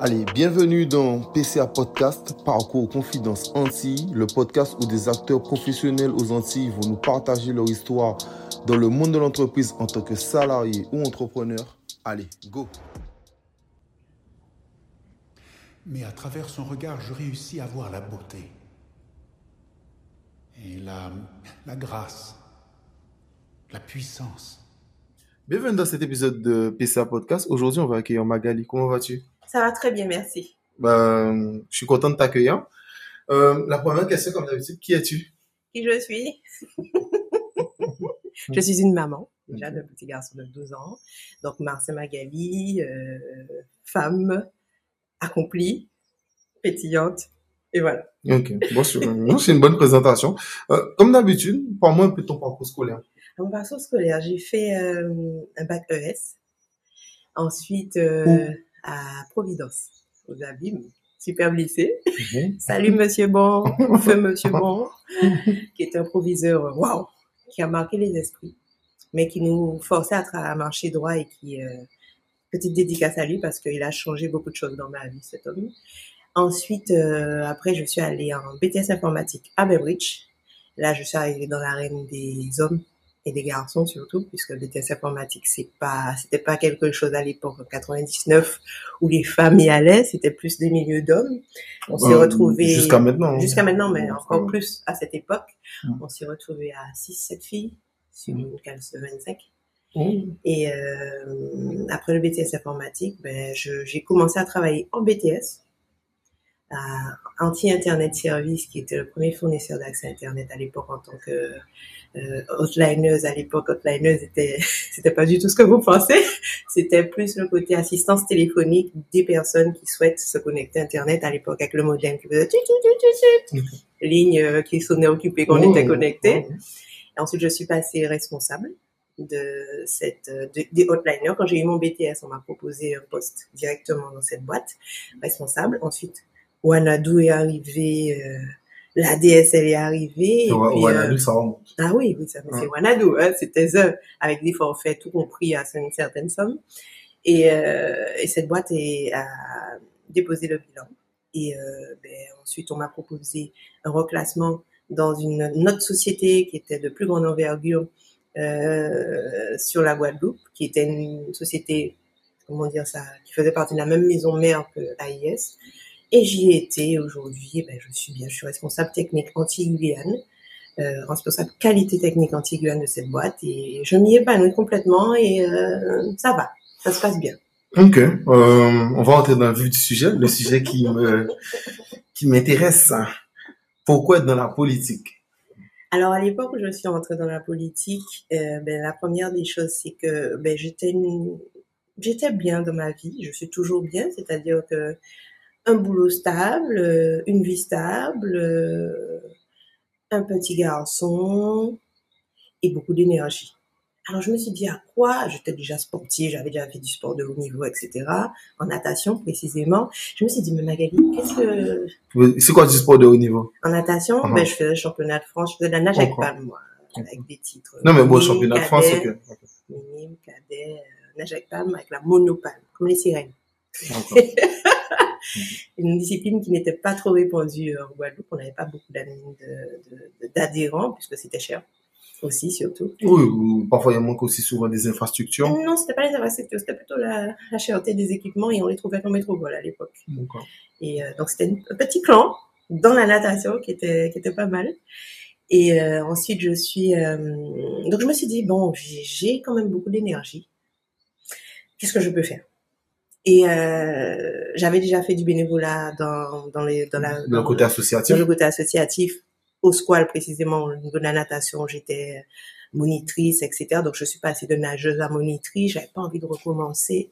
Allez, bienvenue dans PCA Podcast, Parcours Confidence Antilles, le podcast où des acteurs professionnels aux Antilles vont nous partager leur histoire dans le monde de l'entreprise en tant que salarié ou entrepreneur. Allez, go Mais à travers son regard, je réussis à voir la beauté et la, la grâce, la puissance. Bienvenue dans cet épisode de PCA Podcast. Aujourd'hui, on va accueillir Magali. Comment vas-tu? Ça va très bien, merci. Ben, je suis content de t'accueillir. Euh, la première question, comme d'habitude, qui es-tu? Qui je suis? Je suis une maman, déjà d'un petit garçon de 12 ans. Donc, Marcel Magali, euh, femme, accomplie, pétillante, et voilà. Ok, bon, c'est une bonne présentation. Euh, comme d'habitude, parle-moi un peu de ton parcours scolaire. Mon parcours scolaire, j'ai fait un bac ES. Ensuite, à Providence, aux Abîmes, superbe lycée. Mhm. Salut Monsieur Bon, feu Monsieur Bon, qui est un proviseur, waouh, qui a marqué les esprits, mais qui nous forçait à, marcher droit et qui, euh, petite dédicace à lui parce qu'il a changé beaucoup de choses dans ma vie, cet homme. Ensuite, euh, après, je suis allée en BTS informatique à Beveridge. Là, je suis arrivée dans l'arène des hommes et des garçons surtout, puisque le BTS informatique, c'est pas, c'était pas quelque chose à l'époque en 99 où les femmes y allaient, c'était plus des milieux d'hommes. On s'est retrouvés Jusqu'à maintenant. hein. jusqu'à maintenant, mais encore plus à cette époque. Mm. On s'est retrouvés à 6-7 filles sur Mm. une classe de 25. Mhm. Et euh, après le BTS informatique, ben, je- j'ai commencé à travailler en BTS, à Anti-Internet Service, qui était le premier fournisseur d'accès Internet à l'époque en tant que euh, hotlineuse. À l'époque, hotlineuse, c'était, c'était pas du tout ce que vous pensez. C'était plus le côté assistance téléphonique des personnes qui souhaitent se connecter à Internet à l'époque avec le modem qui faisait tut, tut, tut. ligne euh, qui sonnait occupée quand on était connecté. Mhm. Et ensuite, je suis passée responsable de cette euh, de- des hotliners. Quand j'ai eu mon BTS, on m'a proposé un poste directement dans cette boîte, responsable. Ensuite, Wanadu est arrivé, euh, la DSL est arrivée. et puis, ouais, euh, nous, ça remonte. ah oui, oui, ça, c'est Ouais. Wanadu, hein, c'était eux, avec des forfaits tout compris à une certaine somme. Et, euh, et cette boîte est, a déposé le bilan. Et euh, ben, ensuite, on m'a proposé un reclassement dans une, une autre société qui était de plus grande envergure sur la Guadeloupe, qui était une société, comment dire ça, qui faisait partie de la même maison mère que AIS. Et j'y ai été. Aujourd'hui, et ben, je suis bien, je suis responsable technique anti-Guyane, euh, responsable qualité technique anti-Guyane de cette boîte, et je m'y épanouis complètement, et euh, ça va, ça se passe bien. Ok, euh, on va entrer dans le vif du sujet, le sujet qui me qui m'intéresse. Pourquoi être dans la politique? Alors à l'époque où je suis entrée dans la politique, euh, ben, la première des choses c'est que ben, j'étais bien dans ma vie, je suis toujours bien, c'est-à-dire que un boulot stable, euh, une vie stable, euh, un petit garçon et beaucoup d'énergie. Alors je me suis dit à quoi? J'étais déjà sportive, j'avais déjà fait du sport de haut niveau, etc. En natation précisément. Je me suis dit mais Magali, qu'est-ce que C'est quoi du sport de haut niveau? En natation, Mhm. ben, je faisais le championnat de France, je faisais de la nage avec palme, moi, avec des titres. Non, mais bon, championnat de France, ok. ok. Minime, cadet, euh, nage avec palme, avec la monopalme, comme les sirènes. D'accord. Une discipline qui n'était pas trop répandue en Guadeloupe, on n'avait pas beaucoup d'adhérents, puisque c'était cher aussi, surtout. Oui, ou parfois il manque aussi souvent des infrastructures. Non, c'était pas les infrastructures, c'était plutôt la, la cherté des équipements et on les trouvait qu'en métropole à l'époque. Et euh, donc c'était un petit clan dans la natation qui était qui était pas mal. Et euh, ensuite je suis euh, donc je me suis dit bon j'ai quand même beaucoup d'énergie. Qu'est-ce que je peux faire? Et euh, j'avais déjà fait du bénévolat dans dans les dans la Le côté dans associatif? le côté associatif. Au squal précisément au niveau de la natation j'étais monitrice etc donc je suis passée de nageuse à monitrice. J'avais pas envie de recommencer.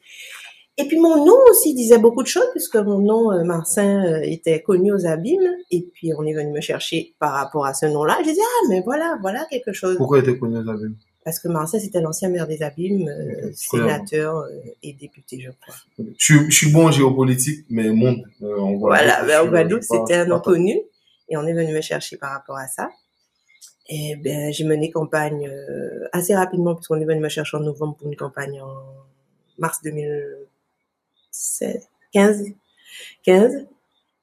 Et puis mon nom aussi disait beaucoup de choses puisque mon nom euh, Marcin euh, était connu aux abîmes. Et puis on est venu me chercher par rapport à ce nom-là. J'ai dit ah mais voilà voilà quelque chose Pourquoi il était connu aux abîmes? Parce que Marcin c'était l'ancien maire des abîmes euh, sénateur euh, et député je crois je, suis- je suis bon en géopolitique, mais monde. euh, en Voilà, Guadeloupe, ben, en Guadeloupe, c'était un inconnu. Et on est venu me chercher par rapport à ça. Et ben, j'ai mené campagne euh, assez rapidement, puisqu'on est venu me chercher en novembre pour une campagne en mars 2016, 15. 15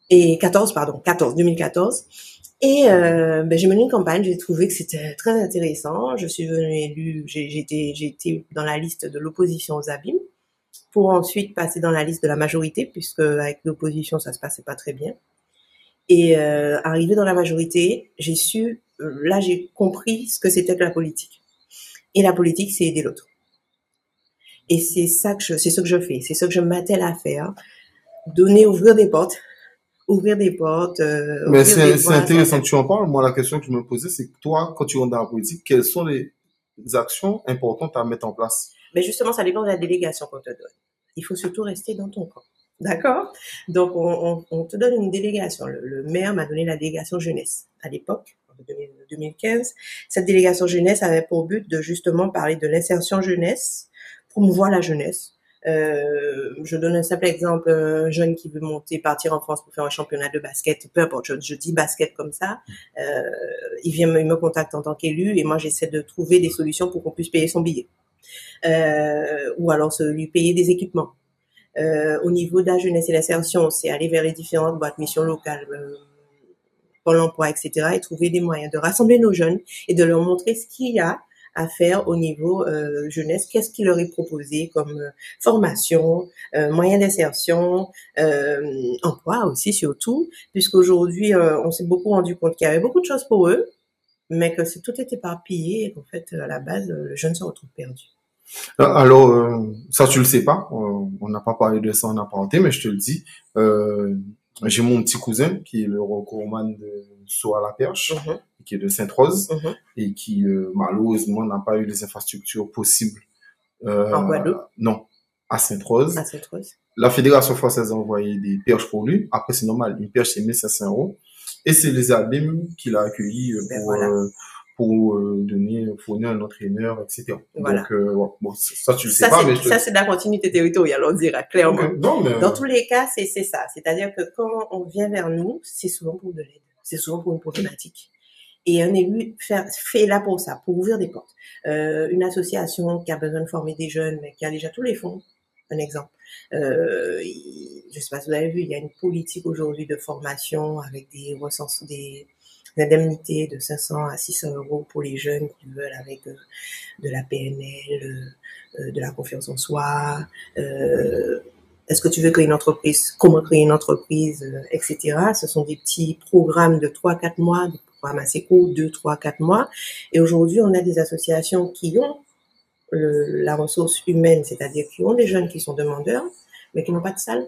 et 14, pardon, 14, 2014. Et euh, ben, j'ai mené une campagne, j'ai trouvé que c'était très intéressant. Je suis venue élue, j'ai été, dans la liste de l'opposition aux abîmes, pour ensuite passer dans la liste de la majorité, puisque avec l'opposition ça se passait pas très bien. Et euh, arrivé dans la majorité, j'ai su, euh, là j'ai compris ce que c'était que la politique. Et la politique, c'est aider l'autre. Et c'est ça que je, c'est ce que je fais, c'est ce que je m'attelle à faire, donner, ouvrir des portes, ouvrir des portes. Euh, Mais c'est intéressant que tu en parles. Moi, la question que je me posais, c'est que toi, quand tu rentres dans la politique, quelles sont les actions importantes à mettre en place? Mais justement, ça dépend de la délégation qu'on te donne. Il faut surtout rester dans ton camp. D'accord? Donc, on, on, te donne une délégation. Le, maire m'a donné la délégation jeunesse à l'époque, en 2015. Cette délégation jeunesse avait pour but de justement parler de l'insertion jeunesse, promouvoir la jeunesse, euh, je donne un simple exemple, un jeune qui veut monter, partir en France pour faire un championnat de basket, peu importe, je, dis basket comme ça, euh, il vient il me contacte en tant qu'élu et moi j'essaie de trouver des solutions pour qu'on puisse payer son billet. Euh, ou alors se lui payer des équipements. Euh, au niveau de la jeunesse et l'insertion, c'est aller vers les différentes boîtes missions locales, euh, Pôle emploi, etc. et trouver des moyens de rassembler nos jeunes et de leur montrer ce qu'il y a à faire au niveau euh, jeunesse, qu'est-ce qui leur est proposé comme euh, formation, euh, moyen d'insertion, euh, emploi aussi surtout, puisqu'aujourd'hui on s'est beaucoup rendu compte qu'il y avait beaucoup de choses pour eux, mais que c'est tout est éparpillé et qu'en fait à la base le jeune se retrouve perdu. Alors, ça tu le sais pas, on n'a pas parlé de ça en apparenté, mais je te le dis, j'ai mon petit cousin qui est le recordman de saut à la perche, mhm. qui est de Sainte-Rose, mhm. et qui euh, malheureusement n'a pas eu les infrastructures possibles. Euh, en Guadeloupe? Non, à Sainte-Rose. La Fédération française a envoyé des perches pour lui. Après, c'est normal, une perche, c'est 1500 euros. Et c'est les abîmes qu'il a accueillis euh, ben pour, pour euh, donner, fournir un entraîneur, etc. Donc, euh, bon, ça, tu le sais pas, mais Ça, c'est de la continuité territoriale, on dira clairement. Dans tous les cas, c'est ça. C'est-à-dire que quand on vient vers nous, c'est souvent pour de l'aide. C'est souvent pour une problématique. Et un élu fait, fait là pour ça, pour ouvrir des portes. Euh, une association qui a besoin de former des jeunes, mais qui a déjà tous les fonds, un exemple. Euh, je sais pas si vous avez vu, il y a une politique aujourd'hui de formation avec des recenses, des indemnités de 500 à 600 euros pour les jeunes qui veulent avec euh, de la PNL, euh, de la confiance en soi. Euh, est-ce que tu veux créer une entreprise Comment créer une entreprise, etc. Ce sont des petits programmes de 3-4 mois, des programmes assez courts, 2, 3, 4 mois. Et aujourd'hui, on a des associations qui ont la ressource humaine, c'est-à-dire qui ont des jeunes qui sont demandeurs, mais qui n'ont pas de salle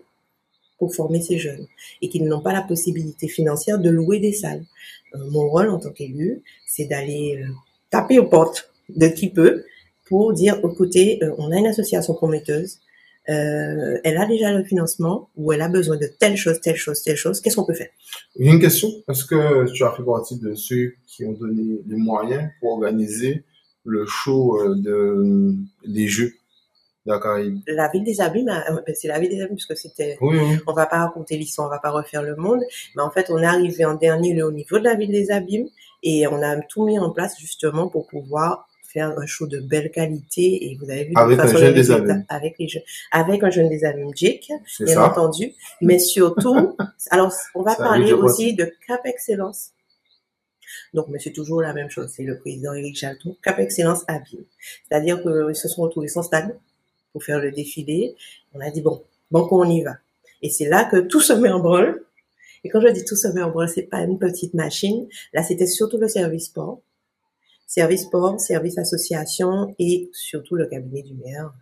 pour former ces jeunes et qui n'ont pas la possibilité financière de louer des salles. Euh, mon rôle en tant qu'élu, c'est d'aller euh, taper aux portes de qui peut pour dire, écoutez, euh, on a une association prometteuse, elle a déjà le financement ou elle a besoin de telle chose, telle chose, telle chose, qu'est-ce qu'on peut faire? Une question, est-ce que tu as fait partie de ceux qui ont donné les moyens pour organiser le show de, des jeux la ville des abîmes, euh, ben, c'est la ville des abîmes parce que c'était. On va pas raconter l'histoire, on va pas refaire le monde, mais en fait, on est arrivé en dernier lieu au niveau de la ville des abîmes et on a tout mis en place justement pour pouvoir faire un show de belle qualité et vous avez vu avec un jeune des abîmes. avec les jeunes, avec un jeune des abîmes, Jake, bien entendu, mais surtout, alors on va parler aussi de Cap Excellence. Donc, mais c'est toujours la même chose. C'est le président Eric Chalton, Cap Excellence Abîme. C'est-à-dire qu'ils se sont retrouvés sans stade, pour faire le défilé. On a dit bon, bon on y va. Et c'est là que tout se met en branle. Et quand je dis tout se met en branle, c'est pas une petite machine. Là, c'était surtout le service sport, service sport, service association et surtout le cabinet du maire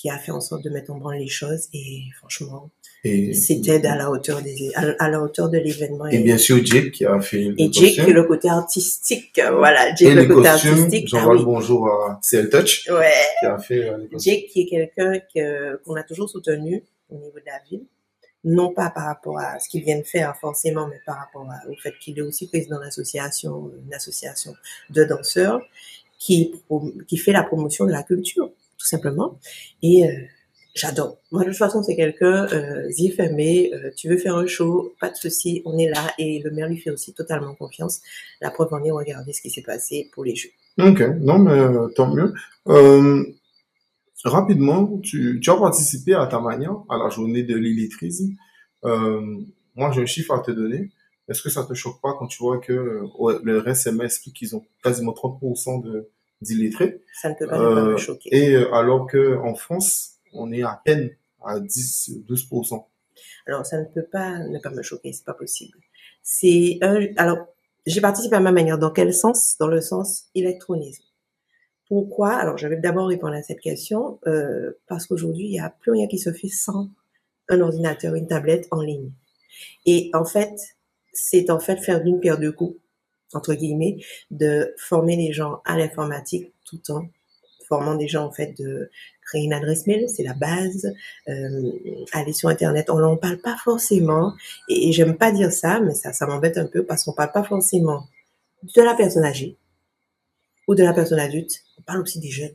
qui a fait en sorte de mettre en branle les choses et franchement c'était à la hauteur des à, la hauteur de l'événement et, bien sûr Jake qui a fait et Jake qui est le côté artistique voilà Jake le côté artistique j'envoie ah, le bonjour à CL Touch ouais. qui a fait euh, Jake qui est quelqu'un qu'on a toujours soutenu au niveau de la ville non pas par rapport à ce qu'il vient de faire forcément mais par rapport au fait qu'il est aussi président d'association une association de danseurs qui qui fait la promotion de la culture tout simplement. Et euh, j'adore. Moi, de toute façon, c'est quelqu'un, euh, euh, tu veux faire un show, pas de souci, on est là. Et le maire lui fait aussi totalement confiance. La preuve en est, regardez ce qui s'est passé pour les jeux. Ok, non, mais euh, tant mieux. Rapidement, tu, as participé à ta manière à la journée de l'illettrisme. Moi, j'ai un chiffre à te donner. Est-ce que ça te choque pas quand tu vois que le RSMA explique qu'ils ont quasiment 30% de d'illettrés Ça ne peut pas ne pas me euh, choquer. et euh, alors que en France, on est à peine à 10 12%. Alors, ça ne peut pas ne pas me choquer, c'est pas possible. C'est un, alors, j'ai participé à ma manière. Dans quel sens? Dans le sens électronisme. Pourquoi? Alors, je vais d'abord répondre à cette question, euh, parce qu'aujourd'hui, il n'y a plus rien qui se fait sans un ordinateur, une tablette en ligne. Et en fait, c'est en fait faire d'une pierre deux coups, entre guillemets, de former les gens à l'informatique tout en formant des gens en fait de créer une adresse mail, c'est la base, euh, aller sur internet, on n'en parle pas forcément, et, j'aime pas dire ça, mais ça, ça m'embête un peu parce qu'on parle pas forcément de la personne âgée ou de la personne adulte, on parle aussi des jeunes.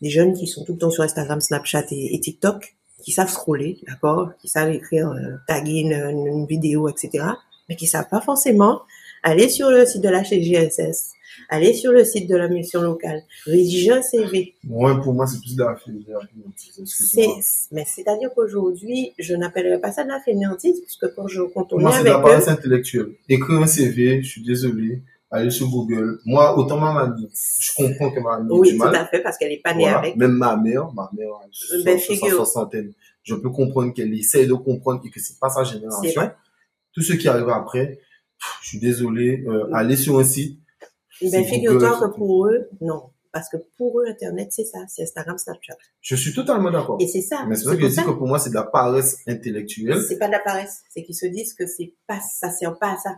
Des jeunes qui sont tout le temps sur Instagram, Snapchat et, TikTok, qui savent scroller, d'accord, qui savent écrire, euh, taguer une, une- une vidéo, etc., mais qui savent pas forcément aller sur le site de la CGSS, aller sur le site de la mission locale, rédiger un CV, Ouais, pour moi, c'est plus de la fainéantise. mais c'est-à-dire qu'aujourd'hui, je n'appellerais pas ça de la fainéantise, puisque quand je, quand on Pour moi, est c'est de avec la paresse intellectuelle. Écrire un CV, je suis désolé, aller sur Google. Moi, autant ma mamie, je comprends que ma mamie oui, du tout à fait, parce qu'elle est pas née Voilà. avec. Même ma mère, ma mère, a Ben, soixantaine. Je peux comprendre qu'elle essaie de comprendre et que c'est pas sa génération. Tout ce qui arrive après, je suis désolé, euh, aller sur un site, Ben, c'est figure-toi que pour eux, non. Parce que pour eux, Internet, c'est ça, c'est Instagram, Snapchat. je suis totalement d'accord. Et c'est ça. Mais c'est vrai que je pour dis ça. que pour moi, c'est de la paresse intellectuelle. C'est pas de la paresse. C'est qu'ils se disent que c'est pas, ça sert pas à ça.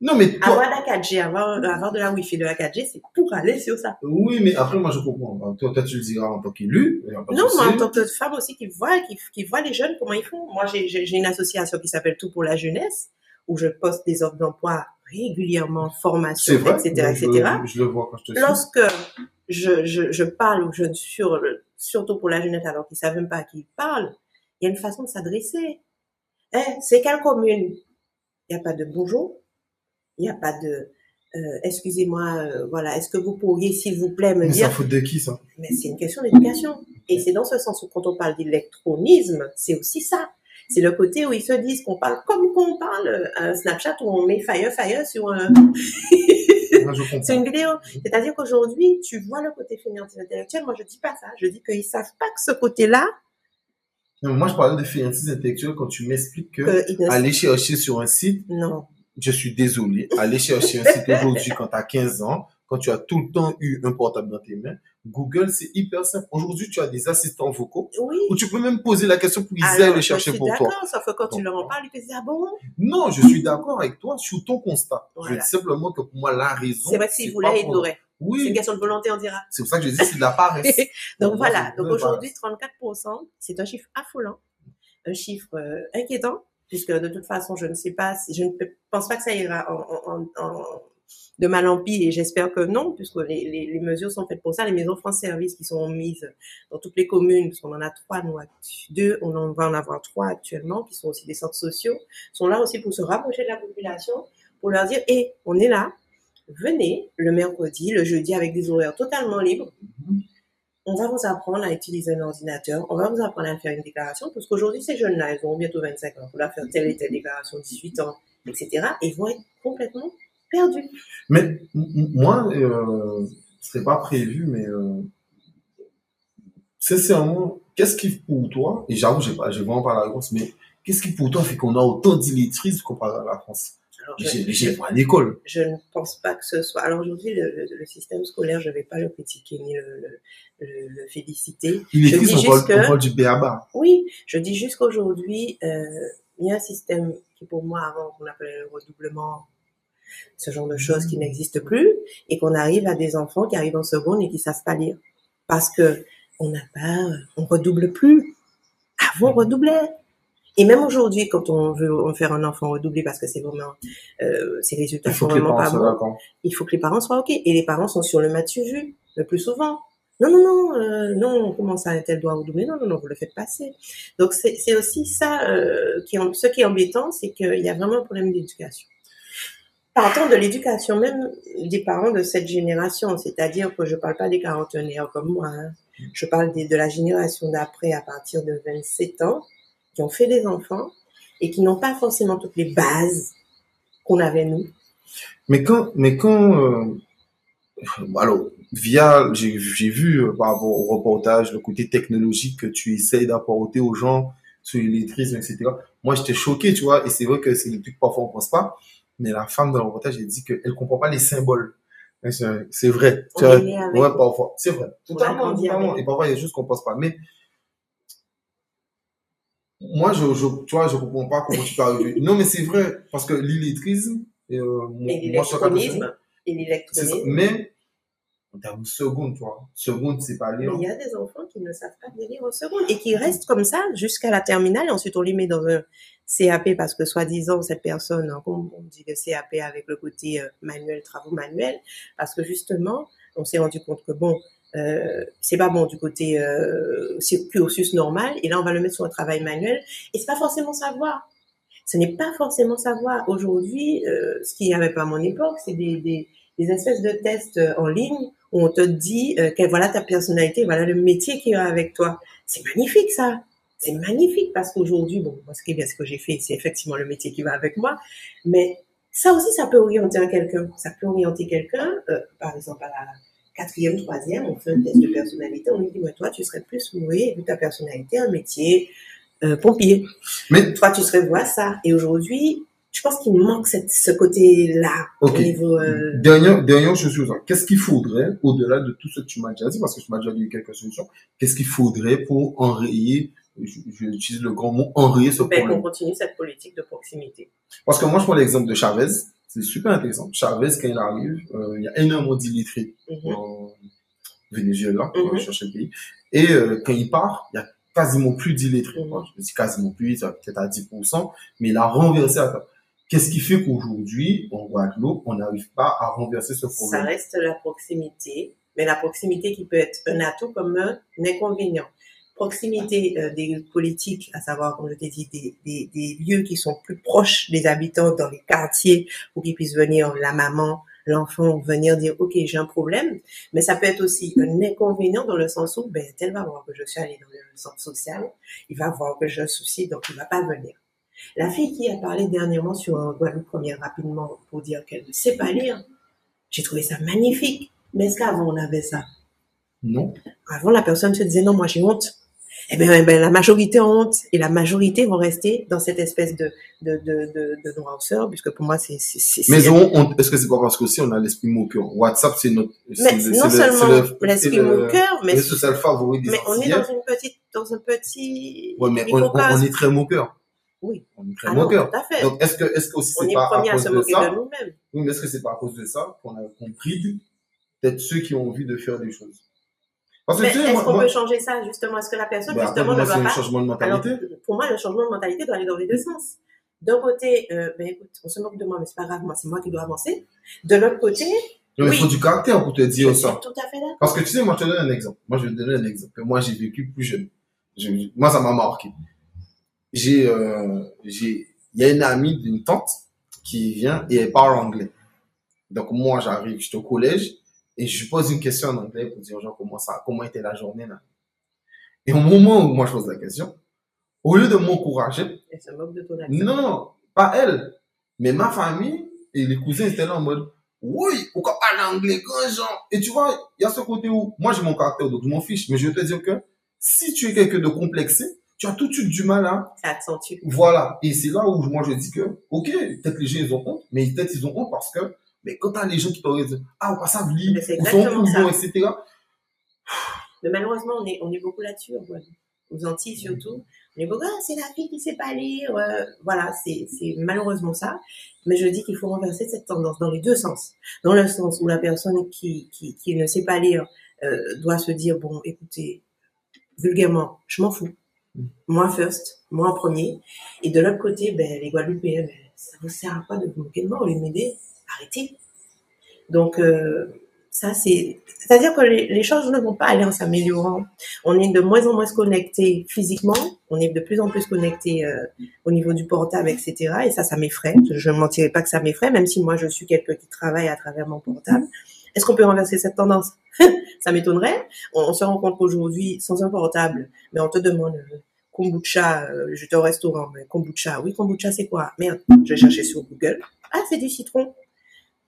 Non, mais toi, Avoir la 4G, avoir, avoir de la Wi-Fi, de la 4G, c'est pour aller sur ça. oui, mais après, moi, je comprends. Toi, toi, tu le diras en tant qu'élu. Non, moi, en tant que femme aussi qui voit, qui, qui voit les jeunes, comment ils font. Moi, j'ai une association qui s'appelle Tout pour la jeunesse, où je poste des offres d'emploi régulièrement, formation, etc., je, etc. Je, je le vois quand je te. Lorsque je, je, je parle aux jeunes sur, le- surtout pour la jeunesse, alors qu'ils savent même pas à qui ils parlent, il y a une façon de s'adresser. Hein, c'est quelle commune? Il n'y a pas de bonjour. Il n'y a pas de, euh, excusez-moi, euh, voilà, est-ce que vous pourriez, s'il vous plaît, me Mais dire? ça faute de qui, ça? mais c'est une question d'éducation. Et c'est dans ce sens où quand on parle d'électronisme, c'est aussi ça. C'est le côté où ils se disent qu'on parle comme quand on parle euh, un Snapchat où on met fire fire sur, un, sur une vidéo. C'est-à-dire qu'aujourd'hui, tu vois le côté financier intellectuel. Moi, je dis pas ça. Je dis qu'ils savent pas que ce côté-là, moi, je parlais de fainéantise intellectuelle quand tu m'expliques que que aller chercher sur un site, non. je suis désolé, aller chercher un site aujourd'hui quand tu as 15 ans, quand tu as tout le temps eu un portable dans tes mains, Google, c'est hyper simple. Aujourd'hui, tu as des assistants vocaux Oui. où tu peux même poser la question pour qu'ils aillent le chercher pour toi. d'accord, sauf que quand tu leur en parles, ils te disent, ah bon? Non, je suis d'accord avec toi sur ton constat. Je dis simplement que pour moi, la raison. C'est vrai que s'ils voulaient, ils l'auraient. C'est une Oui, question de volonté, on dira. c'est pour ça que je dis c'est de la paresse. Donc voilà, donc aujourd'hui, 34%, c'est un chiffre affolant, un chiffre euh, inquiétant, puisque de toute façon, je ne sais pas, si, je ne pense pas que ça ira en, en- en- en- de mal en pis, et j'espère que non, puisque les, mesures sont faites pour ça. Les maisons France Service qui sont mises dans toutes les communes, puisqu'on en a trois, nous, deux, on va en avoir trois actuellement, qui sont aussi des centres sociaux, sont là aussi pour se rapprocher de la population, pour leur dire, hé, on est là, venez le mercredi, le jeudi, avec des horaires totalement libres, on va vous apprendre à utiliser un ordinateur, on va vous apprendre à faire une déclaration, parce qu'aujourd'hui, ces jeunes-là, ils ont bientôt 25 ans, pour leur faire telle et telle déclaration, 18 ans, etc., et vont être complètement perdus. Mais moi, euh, ce serait pas prévu, mais euh, sincèrement, qu'est-ce qui pour toi, et j'avoue, pas, j'ai vraiment pas la réponse, mais qu'est-ce qui pour toi fait qu'on a autant d'illettrisme comparé à la France? Je, J'ai pas l'école. je ne pense pas que ce soit... Alors aujourd'hui, le, le- le système scolaire, je ne vais pas le critiquer ni le, féliciter. Illetrisme, dis on parle, juste que- on parle du béaba. Oui, je dis juste qu'aujourd'hui, euh, il y a un système qui pour moi avant qu'on appelait le redoublement, ce genre de choses qui n'existe plus, et qu'on arrive à des enfants qui arrivent en seconde et qui savent pas lire. Parce que on n'a pas, on redouble plus. Avant, on redoublait. Et même aujourd'hui, quand on veut faire un enfant redoublé parce que c'est vraiment, euh, ses résultats sont vraiment pas bons, il faut que les parents soient OK. Et les parents sont sur le match vu, le plus souvent. Non, non, non, euh, non, comment ça, tel doit redoubler? Non, non, non, vous le faites passer. Donc, c'est aussi ça, euh, qui, ce qui est embêtant, c'est qu'il y a vraiment un problème d'éducation. Partant de l'éducation même des parents de cette génération, c'est-à-dire que je parle pas des quarantenaires comme moi, hein. je parle des- de la génération d'après à partir de 27 ans, qui ont fait des enfants et qui n'ont pas forcément toutes les bases qu'on avait nous. Mais quand, mais quand, euh, alors, via, j'ai j'ai vu euh, par rapport au reportage le côté technologique que tu essayes d'apporter aux gens sur l'électrisme, etc. Moi, j'étais choqué, tu vois, et c'est vrai que c'est des trucs que parfois on pense pas, mais la femme dans le reportage, elle dit qu'elle comprend pas les symboles. C'est vrai. On Tu est vois, né avec. ouais, parfois. C'est vrai. Totalement. Et parfois, il y a des choses qu'on pense pas. Mais, moi, je, je, tu vois, je comprends pas comment tu peux arriver. non, mais c'est vrai, parce que l'illettrisme, euh, Et l'électronisme. Mais, en termes de secondes, tu vois. Seconde, c'est pas Mais lire. il y a des enfants qui ne savent pas bien lire en seconde et qui restent comme ça jusqu'à la terminale et ensuite on les met dans un CAP parce que soi-disant cette personne, hein, on dit le CAP avec le côté euh, manuel, travaux manuels, parce que justement on s'est rendu compte que bon, euh, c'est pas bon du côté euh, cursus normal et là on va le mettre sur un travail manuel et c'est pas forcément savoir. Ce n'est pas forcément savoir. Aujourd'hui, euh, ce qu'il n'y avait pas à mon époque, c'est des, des, des espèces de tests euh, en ligne où on te dit euh, voilà ta personnalité, voilà le métier qui va avec toi. C'est magnifique ça. C'est magnifique parce qu'aujourd'hui, bon, moi ce qui est bien, ce que j'ai fait, c'est effectivement le métier qui va avec moi. Mais ça aussi, ça peut orienter un quelqu'un. Ça peut orienter quelqu'un, euh, par exemple à la quatrième, troisième, on fait un test de personnalité, on lui dit, ouais, toi, tu serais plus oui, vu ta personnalité, un métier euh, pompier. Mais, Toi, tu serais voir ça. Et aujourd'hui, je pense qu'il manque cette, ce côté-là au niveau. euh, dernière, dernière chose, ça. qu'est-ce qu'il faudrait, au-delà de tout ce que tu m'as déjà dit, parce que tu m'as déjà dit quelques solutions, qu'est-ce qu'il faudrait pour enrayer, je, je utilise le grand mot, enrayer ce problème. qu'on continue cette politique de proximité. Parce que moi, je prends l'exemple de Chavez. C'est super intéressant. Chavez, quand il arrive, euh, il y a énormément d'illettrés Mhm. en Venezuela, Mhm. chercher le pays. Et euh, quand il part, il y a quasiment plus d'illettrés. Mhm. Moi, Je dis quasiment plus, ça peut-être à 10%, mais il a renversé. Qu'est-ce qui fait qu'aujourd'hui, en Guadeloupe, on n'arrive pas à renverser ce Ça problème reste la proximité, mais la proximité qui peut être un atout comme un inconvénient. Proximité euh, des politiques, à savoir, comme je t'ai dit, des, des, des lieux qui sont plus proches des habitants dans les quartiers pour qu'ils puissent venir, la maman, l'enfant, venir dire, OK, j'ai un problème. Mais ça peut être aussi un inconvénient dans le sens où, ben, tel va voir que je suis allée dans le centre social, il va voir que j'ai un souci, donc il va pas venir. La fille qui a parlé dernièrement sur un Guadeloupe Première rapidement pour dire qu'elle ne sait pas lire, j'ai trouvé ça magnifique. Mais est-ce qu'avant on avait ça? Non. Avant la personne se disait non, moi j'ai honte. Eh bien, ben, la majorité honte et la majorité vont rester dans cette espèce de, de, de, de, de noirceur, puisque pour moi c'est... c'est- c'est- Mais on, est-ce que c'est pas parce qu'aussi on a l'esprit moqueur WhatsApp, c'est notre. mais non seulement l'esprit moqueur, mais, social favori des mais on est dans une petite, dans un petit Ouais, mais on, on- microcosme. on est très moqueur. Oui. On est très Ah non, moqueur. tout à fait. Donc, est-ce que, est-ce que aussi on c'est est pas à à cause se de moquer ça de nous-mêmes. Oui, mais est-ce que c'est pas à cause de ça qu'on a compris peut-être ceux qui ont envie de faire des choses? Parce Mais est-ce qu'on peut changer ça justement? Est-ce que la personne après, justement ne doit pas? changement de Alors, mentalité. pour moi, le changement de mentalité doit aller dans les deux sens. D'un côté, euh, ben écoute, on se moque de moi, mais c'est pas grave, moi c'est moi qui dois avancer. De l'autre côté, Non, mais oui. il faut du caractère pour te je dire suis ça. tout à fait d'accord. Parce que tu sais, moi, je te donne un exemple. Moi, je vais te donner un exemple que moi, j'ai vécu plus jeune. Je- moi, ça m'a marqué. J'ai, euh, j'ai, il y a une amie d'une tante qui vient et elle parle anglais. Donc, moi, j'arrive, je suis au collège et je pose une question en anglais pour dire, genre, comment ça, comment était la journée, là. Et au moment où moi, je pose la question, au lieu de m'encourager, non, pas elle, mais ma famille et les cousins étaient là en mode, oui, pourquoi parler anglais, grand genre Et tu vois, il y a ce côté où, moi j'ai mon caractère, donc je m'en fiche, mais je veux te dire que si tu es quelqu'un de complexé, tu as tout de suite du mal à, accentue. voilà. Et c'est là où moi je dis que, ok, peut-être les gens ils ont honte, mais peut-être ils ont honte parce que, mais quand t'as les gens qui t'auraient dit, ah, on c'est ou sont exactement couillons, ça. etc. Mais malheureusement, on est, on est beaucoup là-dessus, aux Antilles surtout. On est beaucoup, ah, c'est la fille qui sait pas lire. voilà, c'est c'est malheureusement ça. Mais je dis qu'il faut renverser cette tendance dans les deux sens. Dans le sens où la personne qui, qui, qui ne sait pas lire euh, doit se dire, bon, écoutez, vulgairement, je m'en fous. Moi first, moi en premier. Et de l'autre côté, ben, les Guadeloupéens, ben, ça vous sert à quoi de vous moquer de moi au lieu de m'aider? Arrêtez. Donc, euh, ça, c'est, c'est-à-dire que les, choses ne vont pas aller en s'améliorant. On est de moins en moins connecté physiquement, on est de plus en plus connecté euh, au niveau du portable, etc. Et ça, ça m'effraie. Je ne mentirai pas que ça m'effraie, même si moi, je suis quelqu'un qui travaille à travers mon portable. Est-ce qu'on peut renverser cette tendance? Ça m'étonnerait. On, on se rend compte qu'aujourd'hui, sans un portable, mais on te demande euh, kombucha, euh, j'étais au restaurant, mais kombucha, oui, kombucha, c'est quoi? Merde, je vais chercher sur Google. Ah, c'est du citron.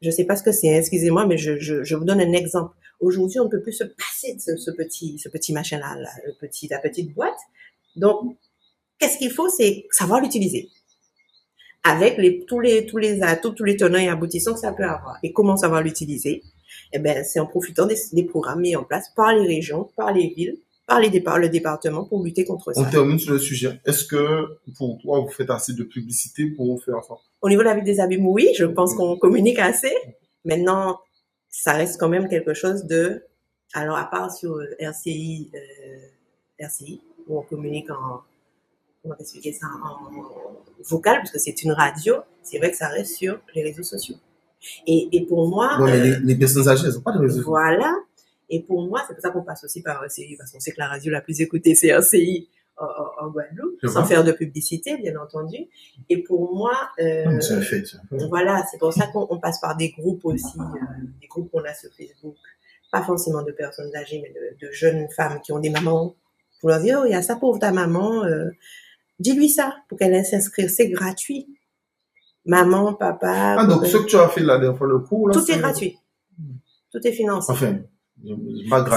Je sais pas ce que c'est, excusez-moi, mais je, je, je vous donne un exemple. Aujourd'hui, on ne peut plus se passer de ce, petit, ce petit machin-là, là, le petit, la petite boîte. Donc, qu'est-ce qu'il faut, c'est savoir l'utiliser. Avec les, tous les, tous les atouts, tous les tenants et aboutissants que ça peut avoir. Et comment savoir l'utiliser? Eh ben, c'est en profitant des, des programmes mis en place par les régions, par les villes, par les départ, le département pour lutter contre ça. On termine sur le sujet. Est-ce que pour toi, vous faites assez de publicité pour faire ça? Au niveau de la ville des abîmes, oui, je pense qu'on communique assez. Maintenant, ça reste quand même quelque chose de... Alors, à part sur euh, RCI, euh, RCI, où on communique en... Comment expliquer ça En vocal, parce que c'est une radio, c'est vrai que ça reste sur les réseaux sociaux. Et, et pour moi... Euh, les, les personnes âgées, elles n'ont pas de réseaux sociaux. Voilà. Et pour moi, c'est pour ça qu'on passe aussi par RCI, parce qu'on sait que la radio la plus écoutée, c'est RCI en, en- en Guadeloupe, sans faire de publicité, bien entendu. Et pour moi, euh, Non, fait. voilà, c'est pour ça qu'on on passe par des groupes aussi, euh, des groupes qu'on a sur Facebook, pas forcément de personnes âgées, mais de, de jeunes femmes qui ont des mamans, pour leur dire, oh, il y a ça pour ta maman, euh, dis-lui ça, pour qu'elle aille s'inscrire, c'est gratuit. Maman, papa, Ah, donc ce que tu as fait la dernière fois, le cours, là, tout est c'est- gratuit. Tout est financé. Enfin,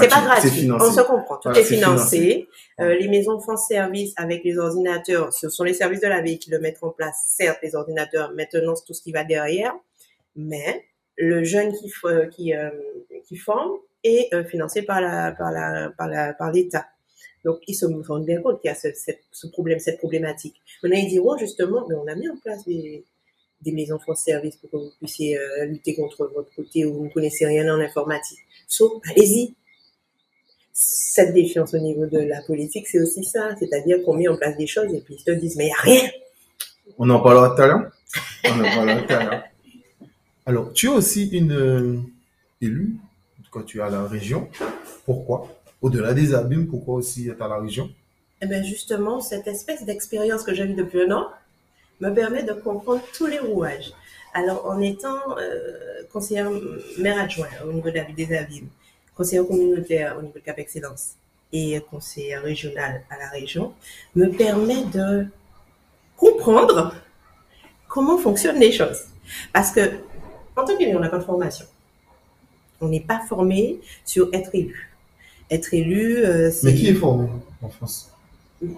C'est pas gratuit. c'est financé. On se comprend. Tout Voilà, est financé. Euh, les maisons France Service avec les ordinateurs, ce sont les services de la ville qui le mettent en place. Certes, les ordinateurs, maintenant, c'est tout ce qui va derrière. Mais le jeune qui, f- qui, euh, qui forme est euh, financé par la, par la, par la, par l'État. Donc, ils se rendent bien compte qu'il y a ce, cette- ce problème, cette problématique. Maintenant, ils diront justement, mais on a mis en place des, des maisons France Service pour que vous puissiez euh, lutter contre votre côté où vous ne connaissez rien en informatique. So, allez-y. Cette défiance au niveau de la politique, c'est aussi ça. C'est-à-dire qu'on met en place des choses et puis ils te disent, mais il n'y a rien. On en parlera tout à l'heure. On en parlera tout à l'heure. Alors, tu es aussi une euh, élue, quand tu es à la région. Pourquoi? Au-delà des abîmes, pourquoi aussi être à la région? Eh bien, justement, cette espèce d'expérience que j'ai eue depuis un an me permet de comprendre tous les rouages. Alors, en étant euh, conseillère maire adjoint au niveau de la ville des Abîmes, conseillère communautaire au niveau de Cap Excellence et conseillère régionale à la région, me permet de comprendre comment fonctionnent les choses. Parce que, en tant qu'élu, on n'a pas de formation. On n'est pas formé sur être élu. Être élu, euh, c'est... Mais qui est formé en France?